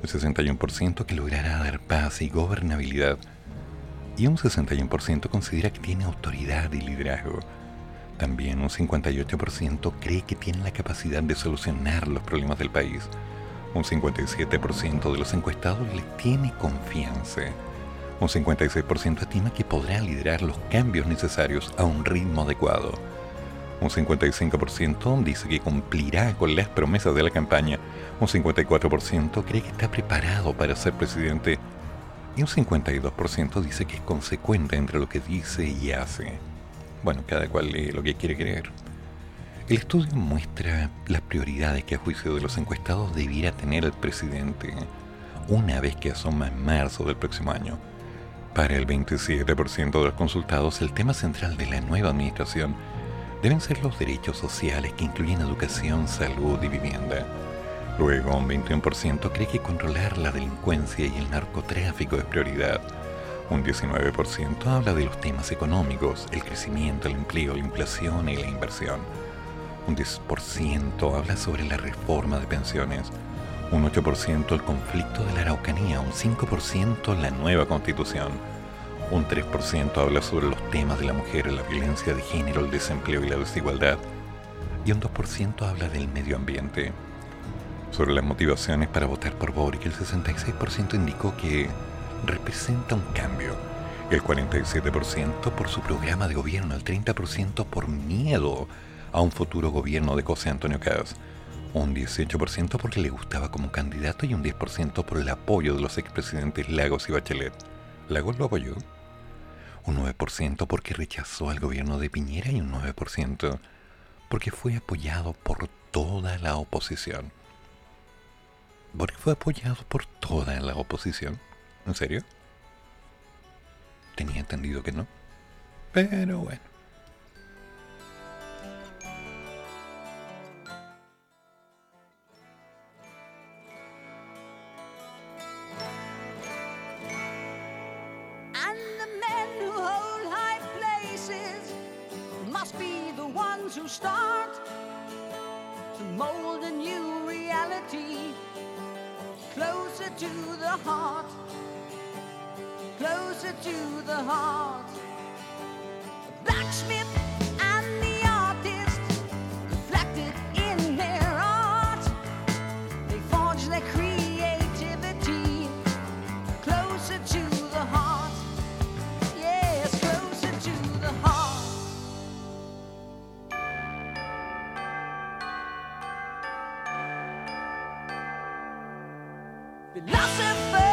S2: Un 61% que logrará dar paz y gobernabilidad. Y un 61% considera que tiene autoridad y liderazgo. También un 58% cree que tiene la capacidad de solucionar los problemas del país un 57% de los encuestados le tiene confianza. Un 56% estima que podrá liderar los cambios necesarios a un ritmo adecuado. Un 55% dice que cumplirá con las promesas de la campaña. Un 54% cree que está preparado para ser presidente. Y un 52% dice que es consecuente entre lo que dice y hace. Bueno, cada cual lee lo que quiere creer. El estudio muestra las prioridades que a juicio de los encuestados debiera tener el presidente una vez que asoma en marzo del próximo año. Para el 27% de los consultados, el tema central de la nueva administración deben ser los derechos sociales que incluyen educación, salud y vivienda. Luego, un 21% cree que controlar la delincuencia y el narcotráfico es prioridad. Un 19% habla de los temas económicos, el crecimiento, el empleo, la inflación y la inversión. Un 10% habla sobre la reforma de pensiones. Un 8% el conflicto de la Araucanía. Un 5% la nueva constitución. Un 3% habla sobre los temas de la mujer, la violencia de género, el desempleo y la desigualdad. Y un 2% habla del medio ambiente. Sobre las motivaciones para votar por Boric, el 66% indicó que representa un cambio, el 47% por su programa de gobierno, el 30% por miedo a un futuro gobierno de José Antonio Caz, un 18% porque le gustaba como candidato y un 10% por el apoyo de los expresidentes Lagos y Bachelet. Lagos lo apoyó. Un 9% porque rechazó al gobierno de Piñera y un 9% porque fue apoyado por toda la oposición. Porque fue apoyado por toda la oposición. ¿En serio? Tenía entendido que no. Pero bueno.
S3: Who start to mold a new reality closer to the heart, closer to the heart. Blacksmith
S2: philosopher.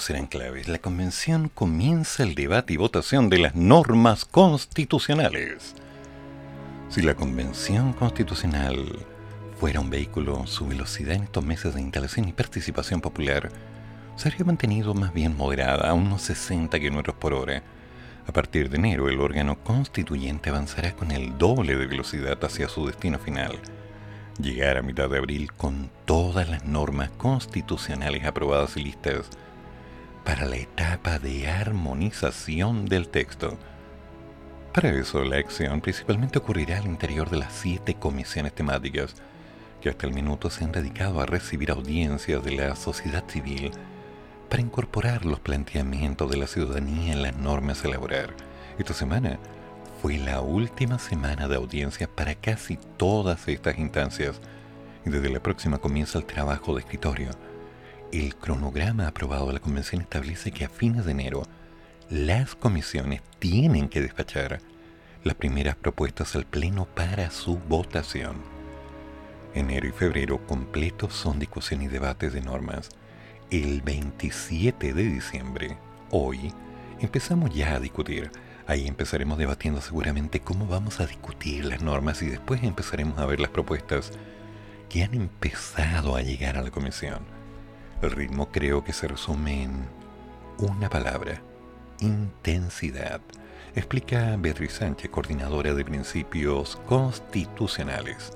S2: Serán claves. La convención comienza el debate y votación de las normas constitucionales. Si la convención constitucional fuera un vehículo, su velocidad en estos meses de instalación y participación popular sería mantenido más bien moderada a unos 60 km por hora. A partir de enero, el órgano constituyente avanzará con el doble de velocidad hacia su destino final llegar a mitad de abril con todas las normas constitucionales aprobadas y listas para la etapa de armonización del texto. Para eso, la acción principalmente ocurrirá al interior de las siete comisiones temáticas que hasta el minuto se han dedicado a recibir audiencias de la sociedad civil para incorporar los planteamientos de la ciudadanía en las normas a elaborar. Esta semana fue la última semana de audiencias para casi todas estas instancias y desde la próxima comienza el trabajo de escritorio. El cronograma aprobado de la convención establece que a fines de enero las comisiones tienen que despachar las primeras propuestas al Pleno para su votación. Enero y febrero completos son discusión y debates de normas. El 27 de diciembre, hoy, empezamos ya a discutir. Ahí empezaremos debatiendo seguramente cómo vamos a discutir las normas y después empezaremos a ver las propuestas que han empezado a llegar a la comisión. El ritmo creo que se resume en una palabra, intensidad, explica Beatriz Sánchez, coordinadora de principios constitucionales.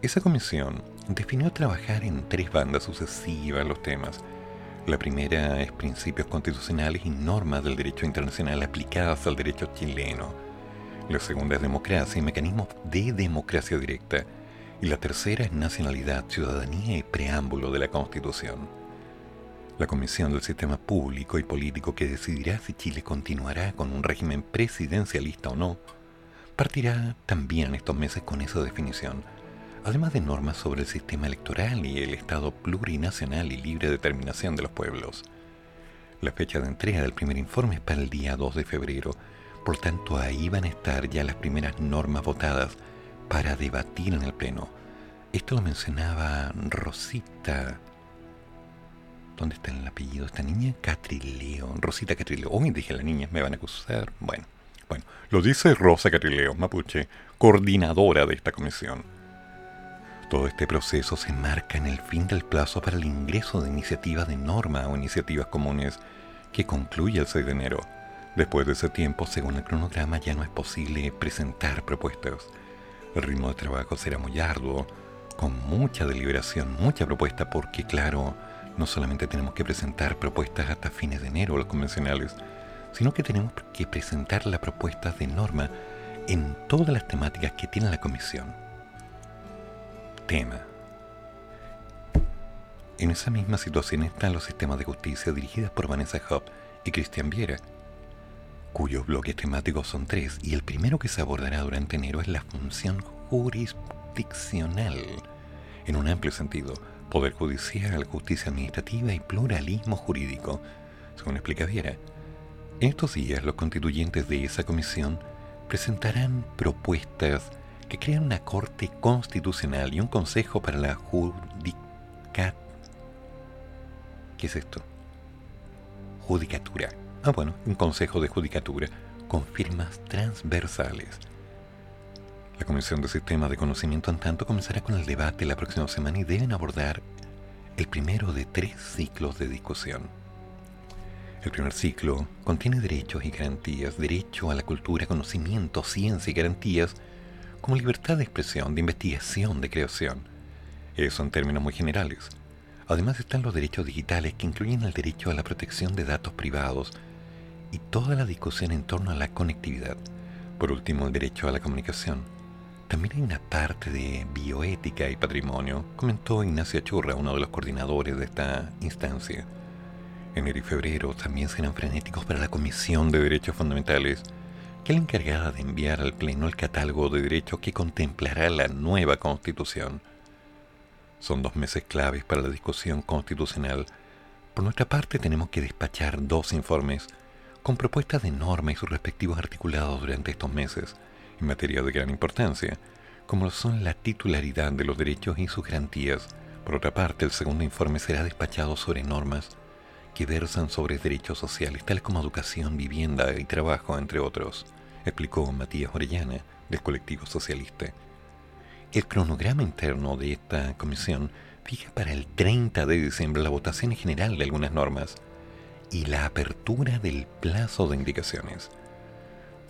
S2: Esa comisión definió trabajar en tres bandas sucesivas los temas. La primera es principios constitucionales y normas del derecho internacional aplicadas al derecho chileno. La segunda es democracia y mecanismos de democracia directa. Y la tercera es nacionalidad, ciudadanía y preámbulo de la Constitución. La Comisión del Sistema Público y Político que decidirá si Chile continuará con un régimen presidencialista o no, partirá también estos meses con esa definición, además de normas sobre el sistema electoral y el Estado plurinacional y libre determinación de los pueblos. La fecha de entrega del primer informe es para el día 2 de febrero, por tanto ahí van a estar ya las primeras normas votadas para debatir en el Pleno. Esto lo mencionaba Rosita. ¿Dónde está el apellido esta niña? Catrileo. Rosita Catrileo. Uy, dije la niña, me van a acusar. Bueno, bueno, lo dice Rosa Catrileo, mapuche, coordinadora de esta comisión. Todo este proceso se marca en el fin del plazo para el ingreso de iniciativas de norma o iniciativas comunes que concluye el 6 de enero. Después de ese tiempo, según el cronograma, ya no es posible presentar propuestas. El ritmo de trabajo será muy arduo, con mucha deliberación, mucha propuesta, porque claro, no solamente tenemos que presentar propuestas hasta fines de enero, los convencionales, sino que tenemos que presentar las propuestas de norma en todas las temáticas que tiene la comisión. Tema. En esa misma situación están los sistemas de justicia dirigidos por Vanessa Hub y Cristian Viera, cuyos bloques temáticos son tres, y el primero que se abordará durante enero es la función jurisdiccional, en un amplio sentido, poder judicial, justicia administrativa y pluralismo jurídico, según explica Viera. Estos días, los constituyentes de esa comisión presentarán propuestas que crean una corte constitucional y un consejo para la judicat... ¿Qué es esto? Judicatura. Ah, bueno, un consejo de judicatura con firmas transversales. La Comisión de Sistemas de Conocimiento, en tanto, comenzará con el debate la próxima semana y deben abordar el primero de tres ciclos de discusión. El primer ciclo contiene derechos y garantías, derecho a la cultura, conocimiento, ciencia y garantías, como libertad de expresión, de investigación, de creación. Eso en términos muy generales. Además están los derechos digitales que incluyen el derecho a la protección de datos privados y toda la discusión en torno a la conectividad. Por último, el derecho a la comunicación. También hay una parte de bioética y patrimonio, comentó Ignacio Churra, uno de los coordinadores de esta instancia. Enero y febrero también serán frenéticos para la Comisión de Derechos Fundamentales, que es la encargada de enviar al Pleno el catálogo de derechos que contemplará la nueva Constitución. Son dos meses claves para la discusión constitucional. Por nuestra parte tenemos que despachar dos informes con propuestas de norma y sus respectivos articulados durante estos meses, en materia de gran importancia, como son la titularidad de los derechos y sus garantías. Por otra parte, el segundo informe será despachado sobre normas que versan sobre derechos sociales, tales como educación, vivienda y trabajo, entre otros, explicó Matías Orellana, del colectivo socialista. El cronograma interno de esta comisión fija para el 30 de diciembre la votación en general de algunas normas y la apertura del plazo de indicaciones.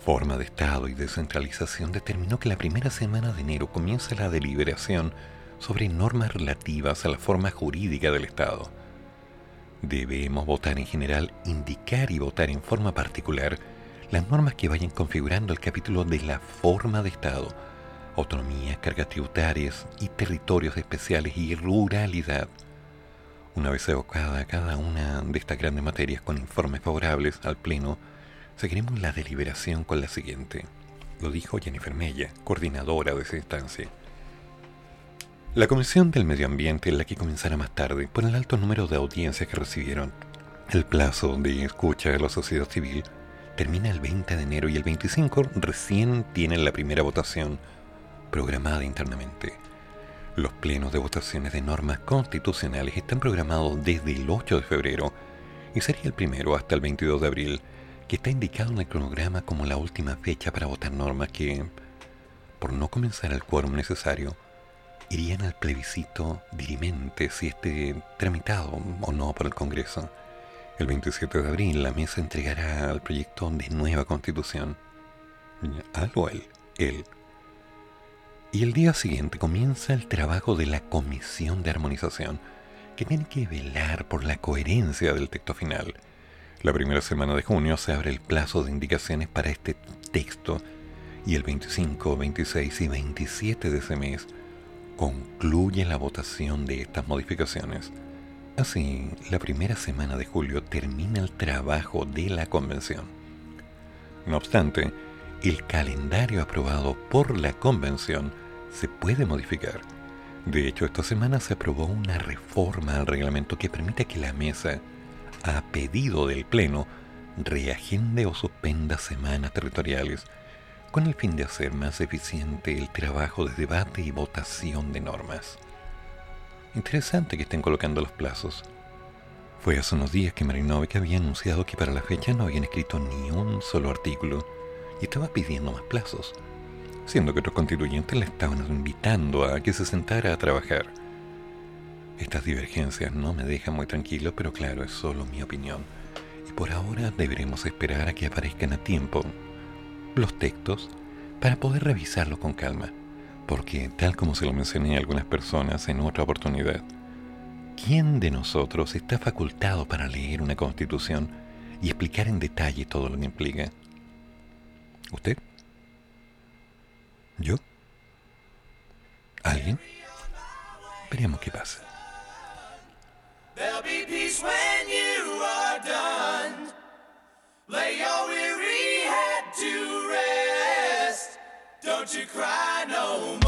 S2: Forma de Estado y descentralización determinó que la primera semana de enero comienza la deliberación sobre normas relativas a la forma jurídica del Estado. Debemos votar en general, indicar y votar en forma particular las normas que vayan configurando el capítulo de la forma de Estado, autonomía, cargas tributarias y territorios especiales y ruralidad. Una vez evocada cada una de estas grandes materias con informes favorables al Pleno, seguiremos la deliberación con la siguiente. Lo dijo Jennifer Mella, coordinadora de esa instancia. La Comisión del Medio Ambiente, la que comenzará más tarde, por el alto número de audiencias que recibieron, el plazo de escucha de la sociedad civil termina el 20 de enero y el 25 recién tienen la primera votación programada internamente. Los plenos de votaciones de normas constitucionales están programados desde el 8 de febrero y sería el primero hasta el 22 de abril, que está indicado en el cronograma como la última fecha para votar normas que, por no comenzar el quórum necesario, irían al plebiscito dirimente si esté tramitado o no por el Congreso. El 27 de abril la mesa entregará el proyecto de nueva constitución. Algo él, él. Y el día siguiente comienza el trabajo de la Comisión de Armonización, que tiene que velar por la coherencia del texto final. La primera semana de junio se abre el plazo de indicaciones para este texto y el 25, 26 y 27 de ese mes concluye la votación de estas modificaciones. Así, la primera semana de julio termina el trabajo de la convención. No obstante, el calendario aprobado por la convención se puede modificar. De hecho, esta semana se aprobó una reforma al reglamento que permite que la mesa, a pedido del Pleno, reagende o suspenda semanas territoriales con el fin de hacer más eficiente el trabajo de debate y votación de normas. Interesante que estén colocando los plazos. Fue hace unos días que Marinovich había anunciado que para la fecha no habían escrito ni un solo artículo y estaba pidiendo más plazos, siendo que otros constituyentes le estaban invitando a que se sentara a trabajar. Estas divergencias no me dejan muy tranquilo, pero claro, es solo mi opinión. Y por ahora deberemos esperar a que aparezcan a tiempo los textos para poder revisarlos con calma, porque tal como se lo mencioné a algunas personas en otra oportunidad, ¿quién de nosotros está facultado para leer una constitución y explicar en detalle todo lo que implica? ¿Usted? ¿Yo? ¿Alguien? Veremos qué pasa.
S4: There'll be peace when you are done. Lay your weary head to rest. Don't you cry no more.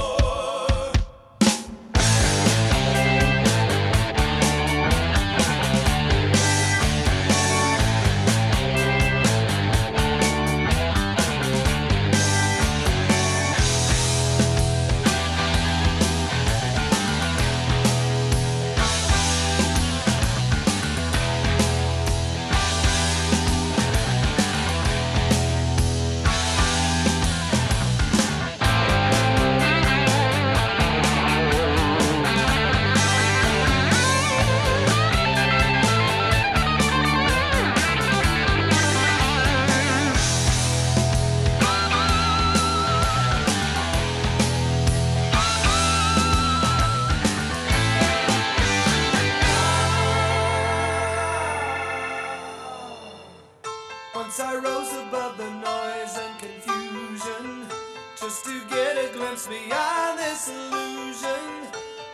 S4: Glimpse beyond this illusion.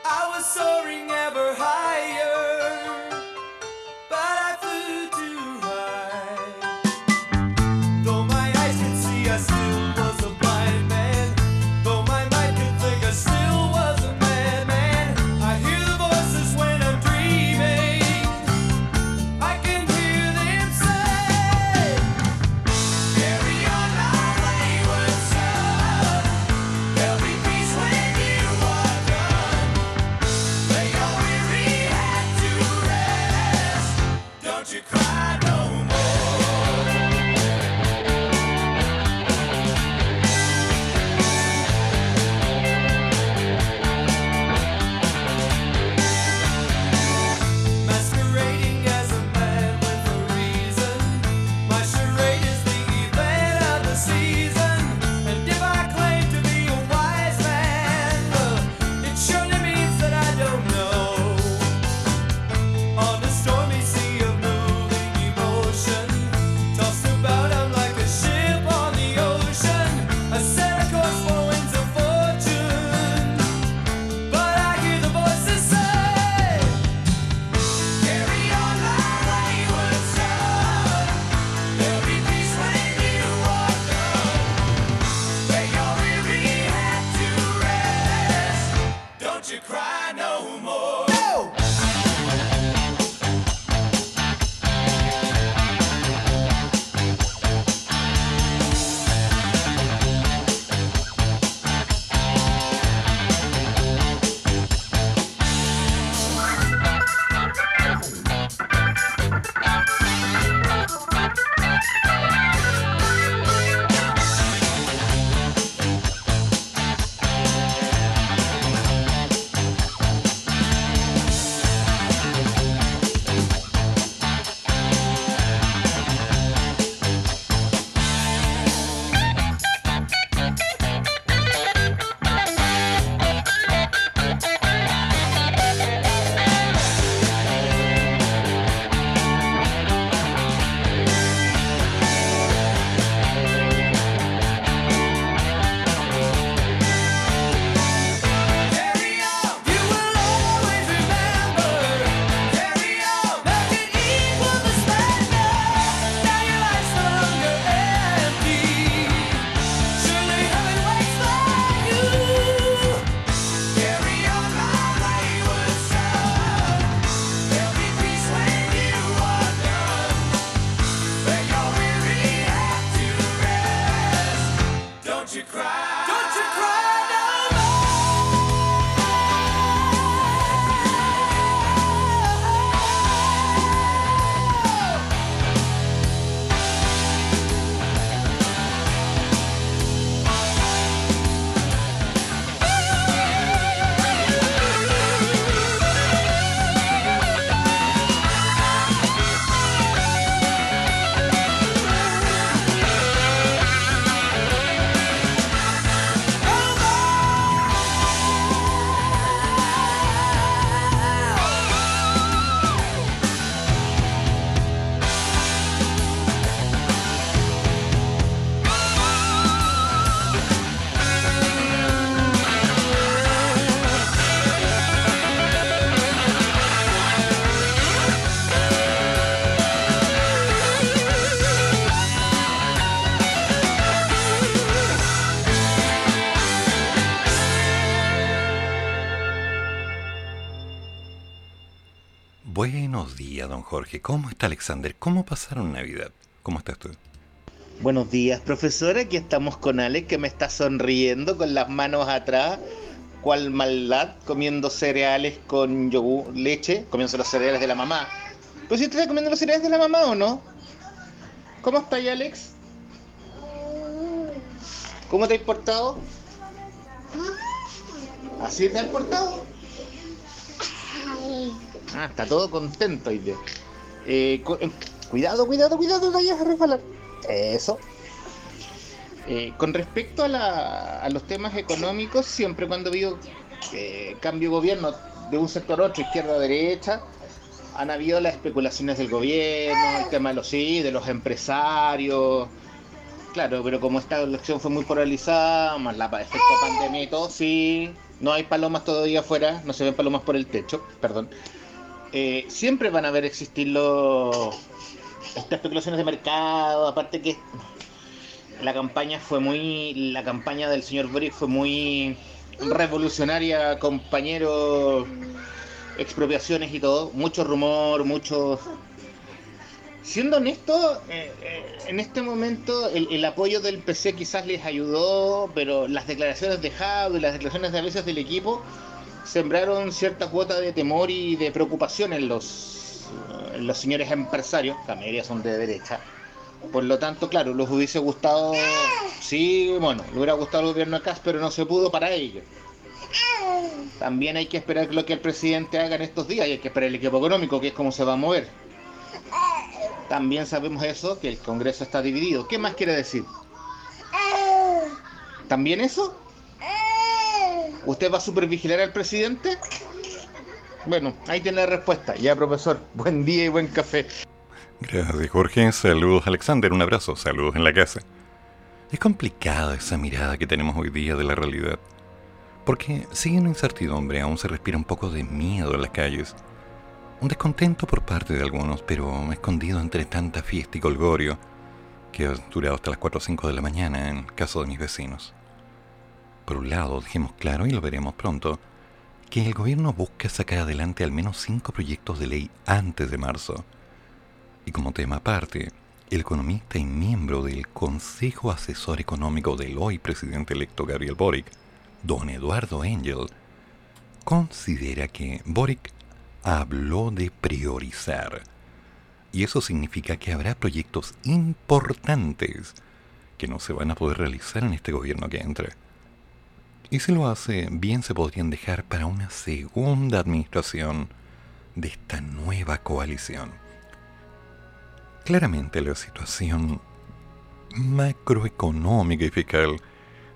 S4: I was soaring ever higher,
S2: Don Jorge. ¿Cómo está Alexander? ¿Cómo pasaron Navidad? ¿Cómo estás tú?
S5: Buenos días, profesora. Aquí estamos con Alex, que me está sonriendo con las manos atrás, cual maldad, comiendo cereales con yogur, leche, comiendo los cereales de la mamá. ¿Pues si estás comiendo los cereales de la mamá o no? ¿Cómo está ahí, Alex? ¿Cómo te has portado? ¿Así te has portado? Ah, está todo contento hoy día. Eh, eh, cuidado, cuidado, cuidado, no vayas a resbalar. Eso. Eh, con respecto a los temas económicos, siempre cuando veo eh, cambio de gobierno de un sector a otro, izquierda a derecha, han habido las especulaciones del gobierno, el tema de los sí, de los empresarios. Claro, pero como esta elección fue muy polarizada, más la efecto pandemia y todo, sí, no hay palomas todavía afuera, no se ven palomas por el techo, perdón. Eh, siempre van a haber existir estas especulaciones de mercado, aparte que la campaña fue muy, la campaña del señor Boric fue muy revolucionaria, compañeros, expropiaciones y todo, mucho rumor, mucho... Siendo honesto, eh, eh, en este momento el, el apoyo del PC quizás les ayudó, pero las declaraciones de y las declaraciones de a veces del equipo sembraron cierta cuota de temor y de preocupación en los, los señores empresarios, la mayoría son de derecha. Por lo tanto, claro, les hubiese gustado, sí, bueno, le hubiera gustado el gobierno Cas, pero no se pudo para ello. También hay que esperar lo que el presidente haga en estos días y hay que esperar el equipo económico, que es cómo se va a mover. También sabemos eso, que el Congreso está dividido. ¿Qué más quiere decir? ¿También eso? ¿Usted va a supervigilar al presidente? Bueno, ahí tiene la respuesta. Ya, profesor, <laughs> buen día y buen café.
S2: Gracias, Jorge. Saludos, Alexander. Un abrazo. Saludos en la casa. Es complicada esa mirada que tenemos hoy día de la realidad. Porque sigue una incertidumbre, aún se respira un poco de miedo en las calles. Un descontento por parte de algunos, pero escondido entre tanta fiesta y colgorio que ha durado hasta las 4 o 5 de la mañana en caso de mis vecinos. Por un lado, dejemos claro, y lo veremos pronto, que el gobierno busca sacar adelante al menos cinco proyectos de ley antes de marzo. Y como tema aparte, el economista y miembro del Consejo Asesor Económico del hoy presidente electo Gabriel Boric, don Eduardo Engel, considera que Boric habló de priorizar. Y eso significa que habrá proyectos importantes que no se van a poder realizar en este gobierno que entre. Y si lo hace, bien se podrían dejar para una segunda administración de esta nueva coalición. Claramente la situación macroeconómica y fiscal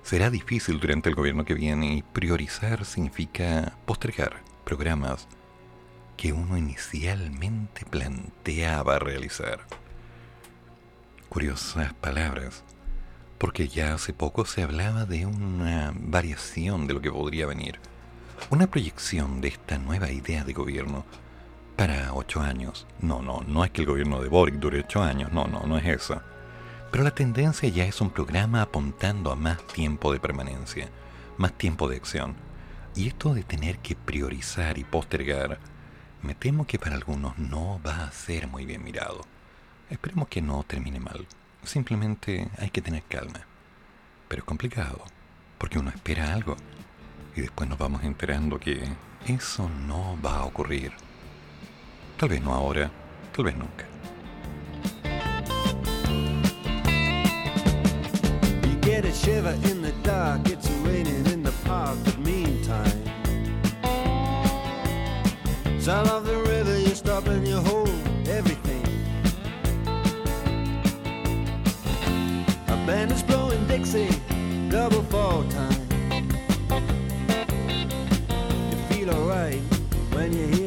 S2: será difícil durante el gobierno que viene y priorizar significa postergar programas que uno inicialmente planteaba realizar. Curiosas palabras, porque ya hace poco se hablaba de una variación de lo que podría venir, una proyección de esta nueva idea de gobierno para ocho años. No, no, no es que el gobierno de Boric dure ocho años, no, no, no es eso. Pero la tendencia ya es un programa apuntando a más tiempo de permanencia, más tiempo de acción. Y esto de tener que priorizar y postergar, me temo que para algunos no va a ser muy bien mirado. Esperemos que no termine mal. Simplemente hay que tener calma. Pero es complicado, porque uno espera algo y después nos vamos enterando que eso no va a ocurrir. Tal vez no ahora, tal vez nunca.
S6: Band is blowing Dixie, double fall time. You feel alright when you hear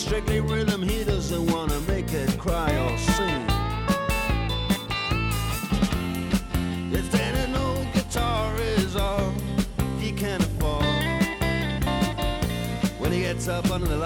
S6: Strictly rhythm, he doesn't wanna make it cry or sing. If then an old guitar is all he can afford, when he gets up under the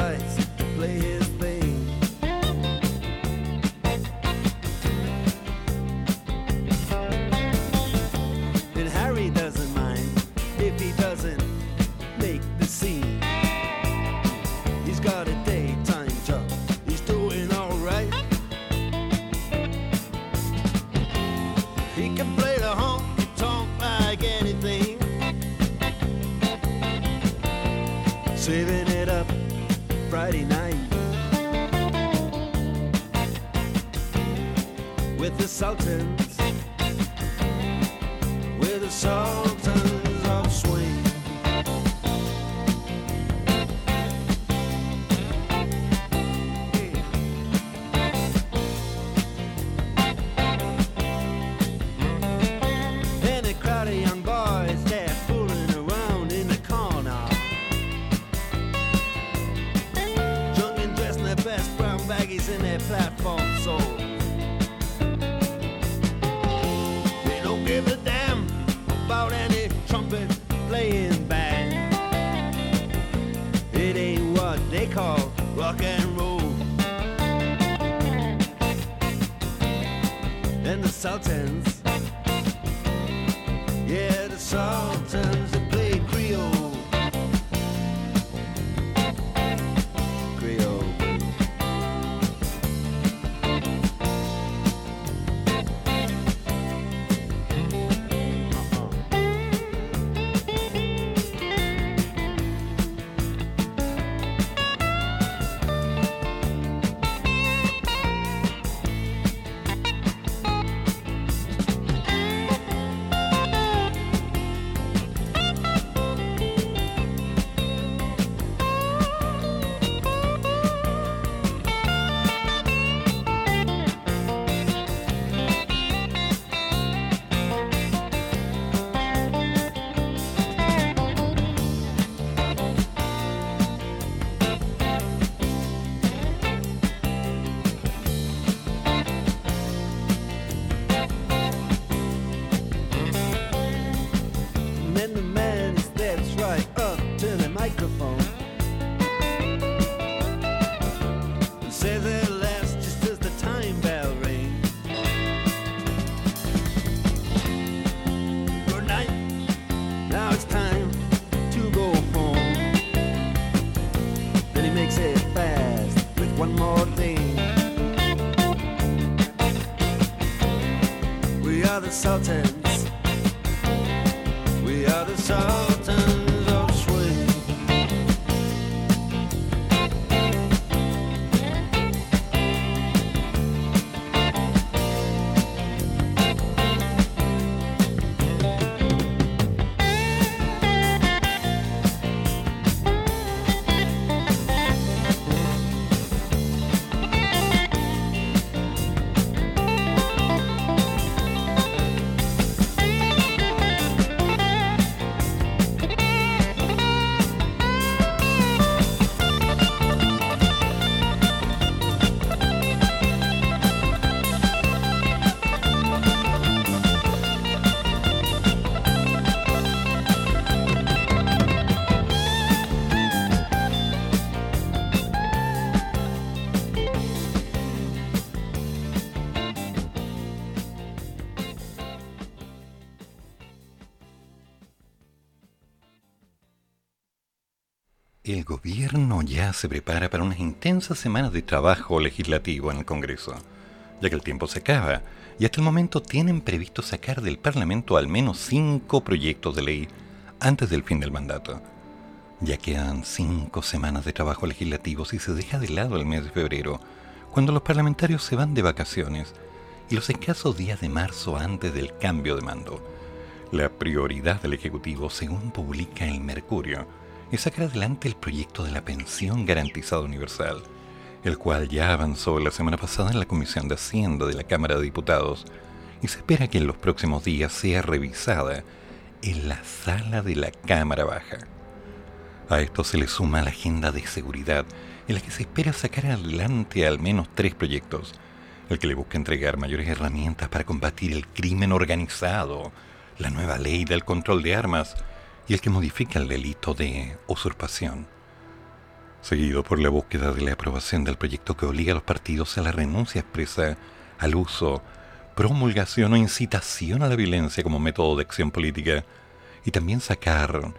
S2: consultant. Se prepara para unas intensas semanas de trabajo legislativo en el Congreso, ya que el tiempo se acaba y hasta el momento tienen previsto sacar del Parlamento al menos cinco proyectos de ley antes del fin del mandato. Ya quedan cinco semanas de trabajo legislativo si se deja de lado el mes de febrero, cuando los parlamentarios se van de vacaciones y los escasos días de marzo antes del cambio de mando. La prioridad del Ejecutivo, según publica el Mercurio, es sacar adelante el proyecto de la pensión garantizada universal, el cual ya avanzó la semana pasada en la Comisión de Hacienda de la Cámara de Diputados y se espera que en los próximos días sea revisada en la sala de la Cámara Baja. A esto se le suma la agenda de seguridad, en la que se espera sacar adelante al menos tres proyectos, el que le busca entregar mayores herramientas para combatir el crimen organizado, la nueva ley del control de armas y el que modifica el delito de usurpación, seguido por la búsqueda de la aprobación del proyecto que obliga a los partidos a la renuncia expresa al uso, promulgación o incitación a la violencia como método de acción política, y también sacar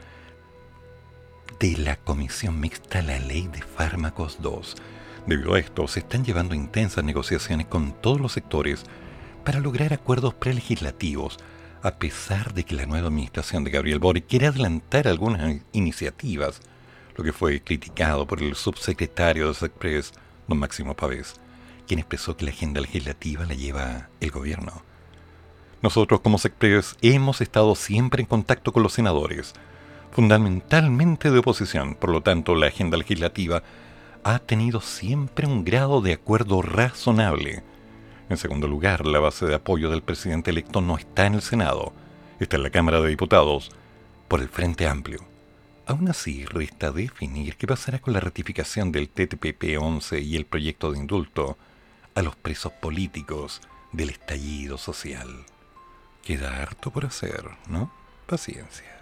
S2: de la Comisión Mixta la Ley de Fármacos 2. Debido a esto, se están llevando intensas negociaciones con todos los sectores para lograr acuerdos prelegislativos, a pesar de que la nueva administración de Gabriel Boric quiere adelantar algunas iniciativas, lo que fue criticado por el subsecretario de Sexpress, don Máximo Pavés, quien expresó que la agenda legislativa la lleva el gobierno. Nosotros como Sexpress hemos estado siempre en contacto con los senadores, fundamentalmente de oposición, por lo tanto la agenda legislativa ha tenido siempre un grado de acuerdo razonable. En segundo lugar, la base de apoyo del presidente electo no está en el Senado, está en la Cámara de Diputados, por el Frente Amplio. Aún así, resta definir qué pasará con la ratificación del TTP-11 y el proyecto de indulto a los presos políticos del estallido social. Queda harto por hacer, ¿no? Paciencia.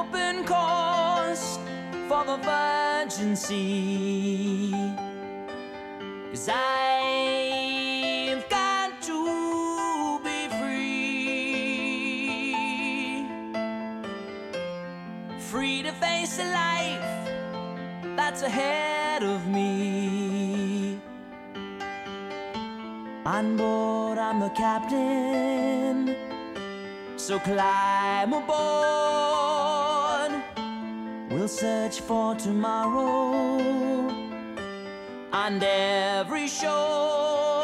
S3: Open course for the Virgin Sea. Cause I've got to be free. Free to face the life that's ahead of me. On board, I'm the captain, so climb aboard search for tomorrow. And every show.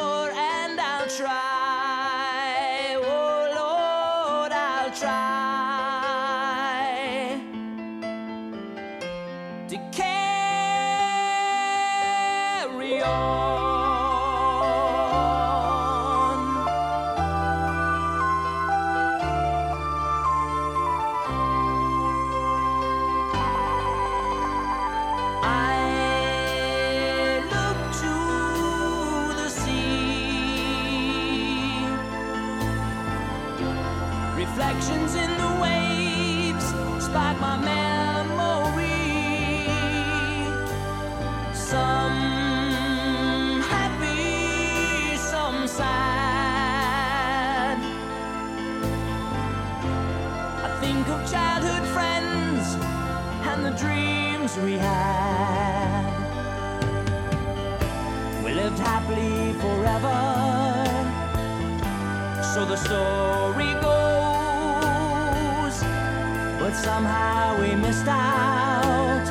S3: Somehow we missed out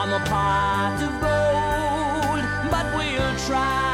S3: on the pot of gold. But we'll try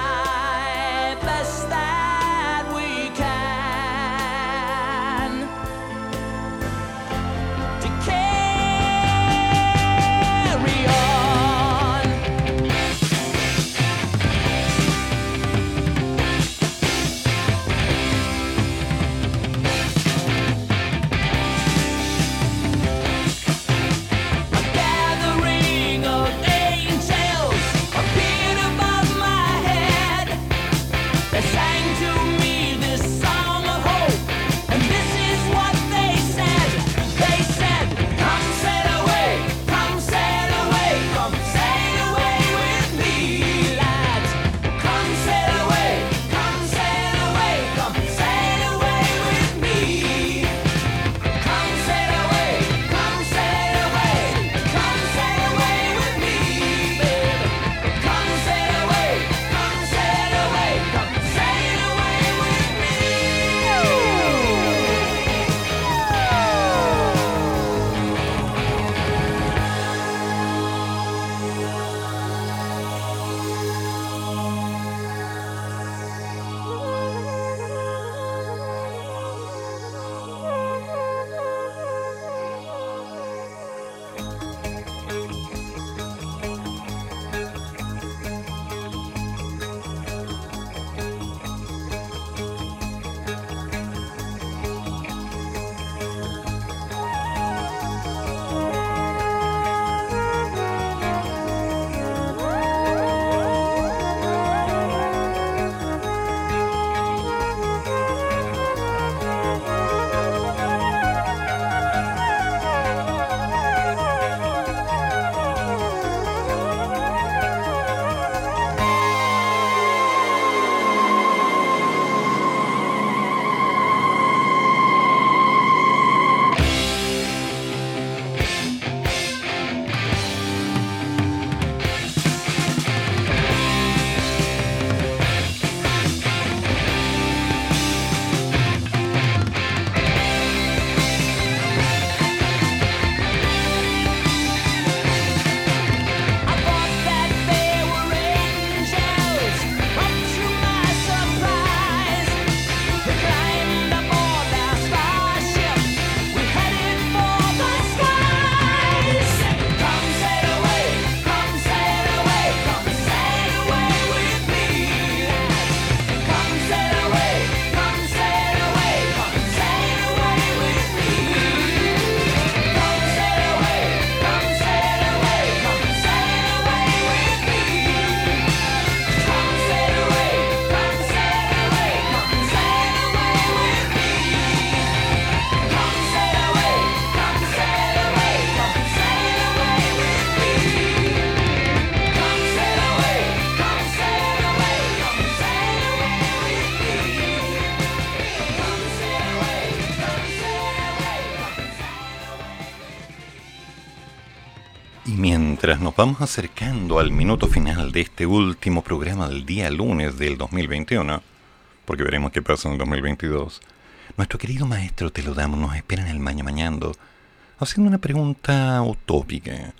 S2: nos vamos acercando al minuto final de este último programa del día lunes del 2021, porque veremos qué pasa en el 2022, nuestro querido maestro te lo damos nos espera en el maña mañando, haciendo una pregunta utópica.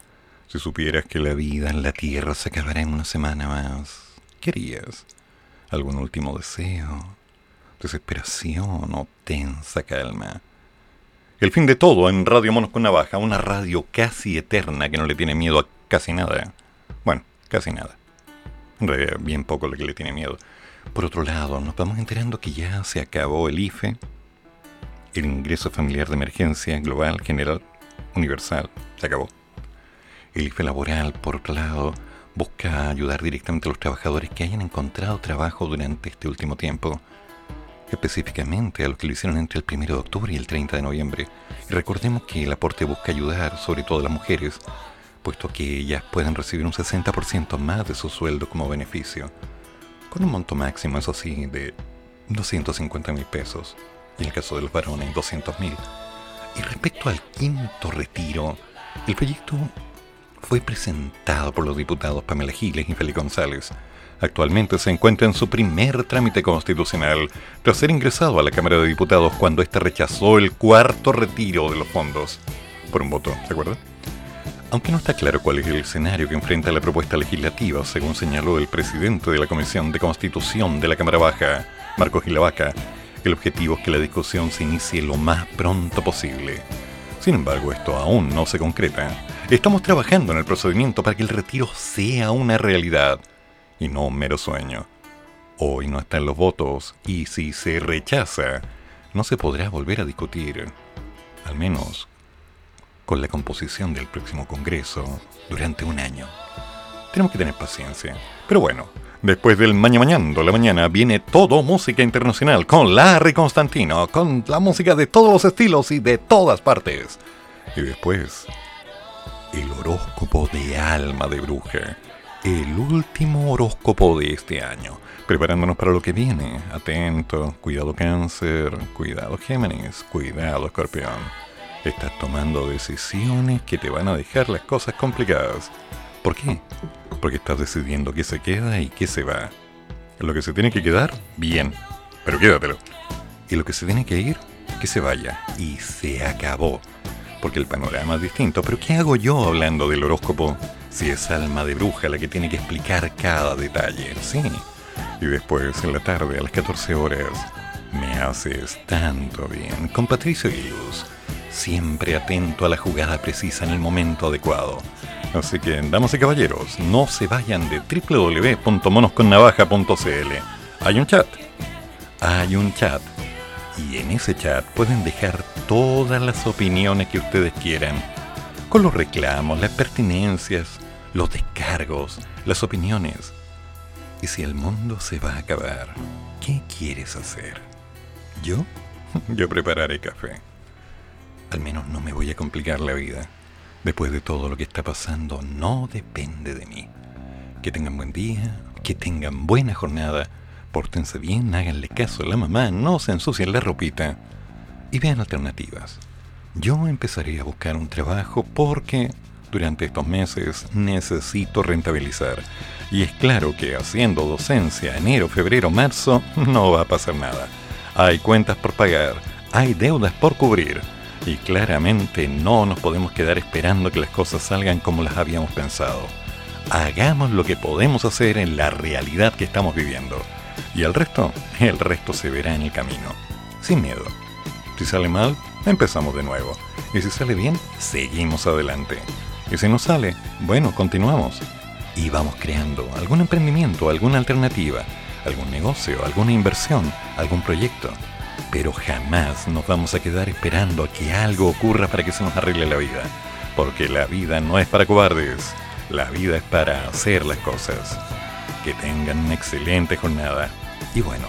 S2: Si supieras que la vida en la Tierra se acabará en una semana más, ¿qué harías? ¿Algún último deseo? ¿Desesperación o tensa calma? El fin de todo en Radio Monos con Navaja, una radio casi eterna que no le tiene miedo a casi nada. Bueno, casi nada. Bien poco lo que le tiene miedo. Por otro lado, nos vamos enterando que ya se acabó el IFE, el ingreso familiar de emergencia global, general, universal, se acabó. El IFE laboral, por otro lado, busca ayudar directamente a los trabajadores que hayan encontrado trabajo durante este último tiempo específicamente a los que lo hicieron entre el 1 de octubre y el 30 de noviembre. Recordemos que el aporte busca ayudar sobre todo a las mujeres, puesto que ellas pueden recibir un 60% más de su sueldo como beneficio, con un monto máximo, eso sí, de 250 mil pesos, y en el caso de los varones, 200 mil. Y respecto al quinto retiro, el proyecto fue presentado por los diputados Pamela Giles y Félix González, Actualmente se encuentra en su primer trámite constitucional, tras ser ingresado a la Cámara de Diputados cuando éste rechazó el cuarto retiro de los fondos. Por un voto, ¿se acuerda? Aunque no está claro cuál es el escenario que enfrenta la propuesta legislativa, según señaló el presidente de la Comisión de Constitución de la Cámara Baja, Marco Gilavaca, el objetivo es que la discusión se inicie lo más pronto posible. Sin embargo, esto aún no se concreta. Estamos trabajando en el procedimiento para que el retiro sea una realidad y no un mero sueño. Hoy no están los votos y si se rechaza, no se podrá volver a discutir, al menos con la composición del próximo Congreso durante un año. Tenemos que tener paciencia. Pero bueno, después del Maña Mañando la mañana viene todo música internacional con Larry Constantino, con la música de todos los estilos y de todas partes. Y después, el horóscopo de alma de bruja el último horóscopo de este año, preparándonos para lo que viene. Atento, cuidado cáncer, cuidado Géminis, cuidado escorpión. Estás tomando decisiones que te van a dejar las cosas complicadas. ¿Por qué? Porque estás decidiendo qué se queda y qué se va. Lo que se tiene que quedar, bien, pero quédatelo. Y lo que se tiene que ir, que se vaya. Y se acabó. Porque el panorama es distinto. Pero ¿qué hago yo hablando del horóscopo? Si es alma de bruja la que tiene que explicar cada detalle, sí. Y después, en la tarde, a las 14 horas, me haces tanto bien con Patricio Luz, siempre atento a la jugada precisa en el momento adecuado. Así que, damas y caballeros, no se vayan de www.monosconnavaja.cl. Hay un chat. Hay un chat. Y en ese chat pueden dejar todas las opiniones que ustedes quieran. Con los reclamos, las pertinencias, los descargos, las opiniones. Y si el mundo se va a acabar, ¿qué quieres hacer? ¿Yo? <laughs> Yo prepararé café. Al menos no me voy a complicar la vida. Después de todo lo que está pasando, no depende de mí. Que tengan buen día, que tengan buena jornada, pórtense bien, háganle caso a la mamá, no se ensucien la ropita y vean alternativas. Yo empezaré a buscar un trabajo porque durante estos meses necesito rentabilizar. Y es claro que haciendo docencia enero, febrero, marzo no va a pasar nada. Hay cuentas por pagar, hay deudas por cubrir. Y claramente no nos podemos quedar esperando que las cosas salgan como las habíamos pensado. Hagamos lo que podemos hacer en la realidad que estamos viviendo. Y el resto, el resto se verá en el camino. Sin miedo. Si sale mal, empezamos de nuevo. Y si sale bien, seguimos adelante. Y si no sale, bueno, continuamos. Y vamos creando algún emprendimiento, alguna alternativa, algún negocio, alguna inversión, algún proyecto. Pero jamás nos vamos a quedar esperando a que algo ocurra para que se nos arregle la vida. Porque la vida no es para cobardes. La vida es para hacer las cosas. Que tengan una excelente jornada. Y bueno,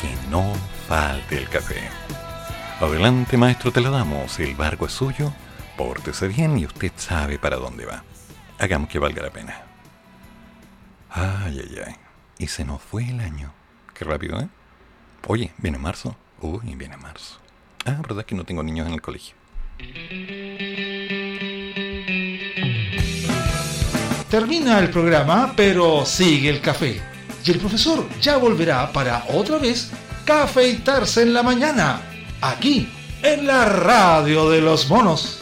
S2: que no falte el café. Adelante, maestro, te lo damos. El barco es suyo. Pórtese bien y usted sabe para dónde va. Hagamos que valga la pena. Ay, ay, ay. Y se nos fue el año. Qué rápido, ¿eh? Oye, viene marzo. Uy, viene marzo. Ah, verdad que no tengo niños en el colegio.
S1: Termina el programa, pero sigue el café. Y el profesor ya volverá para otra vez cafeitarse en la mañana, aquí, en la radio de los monos.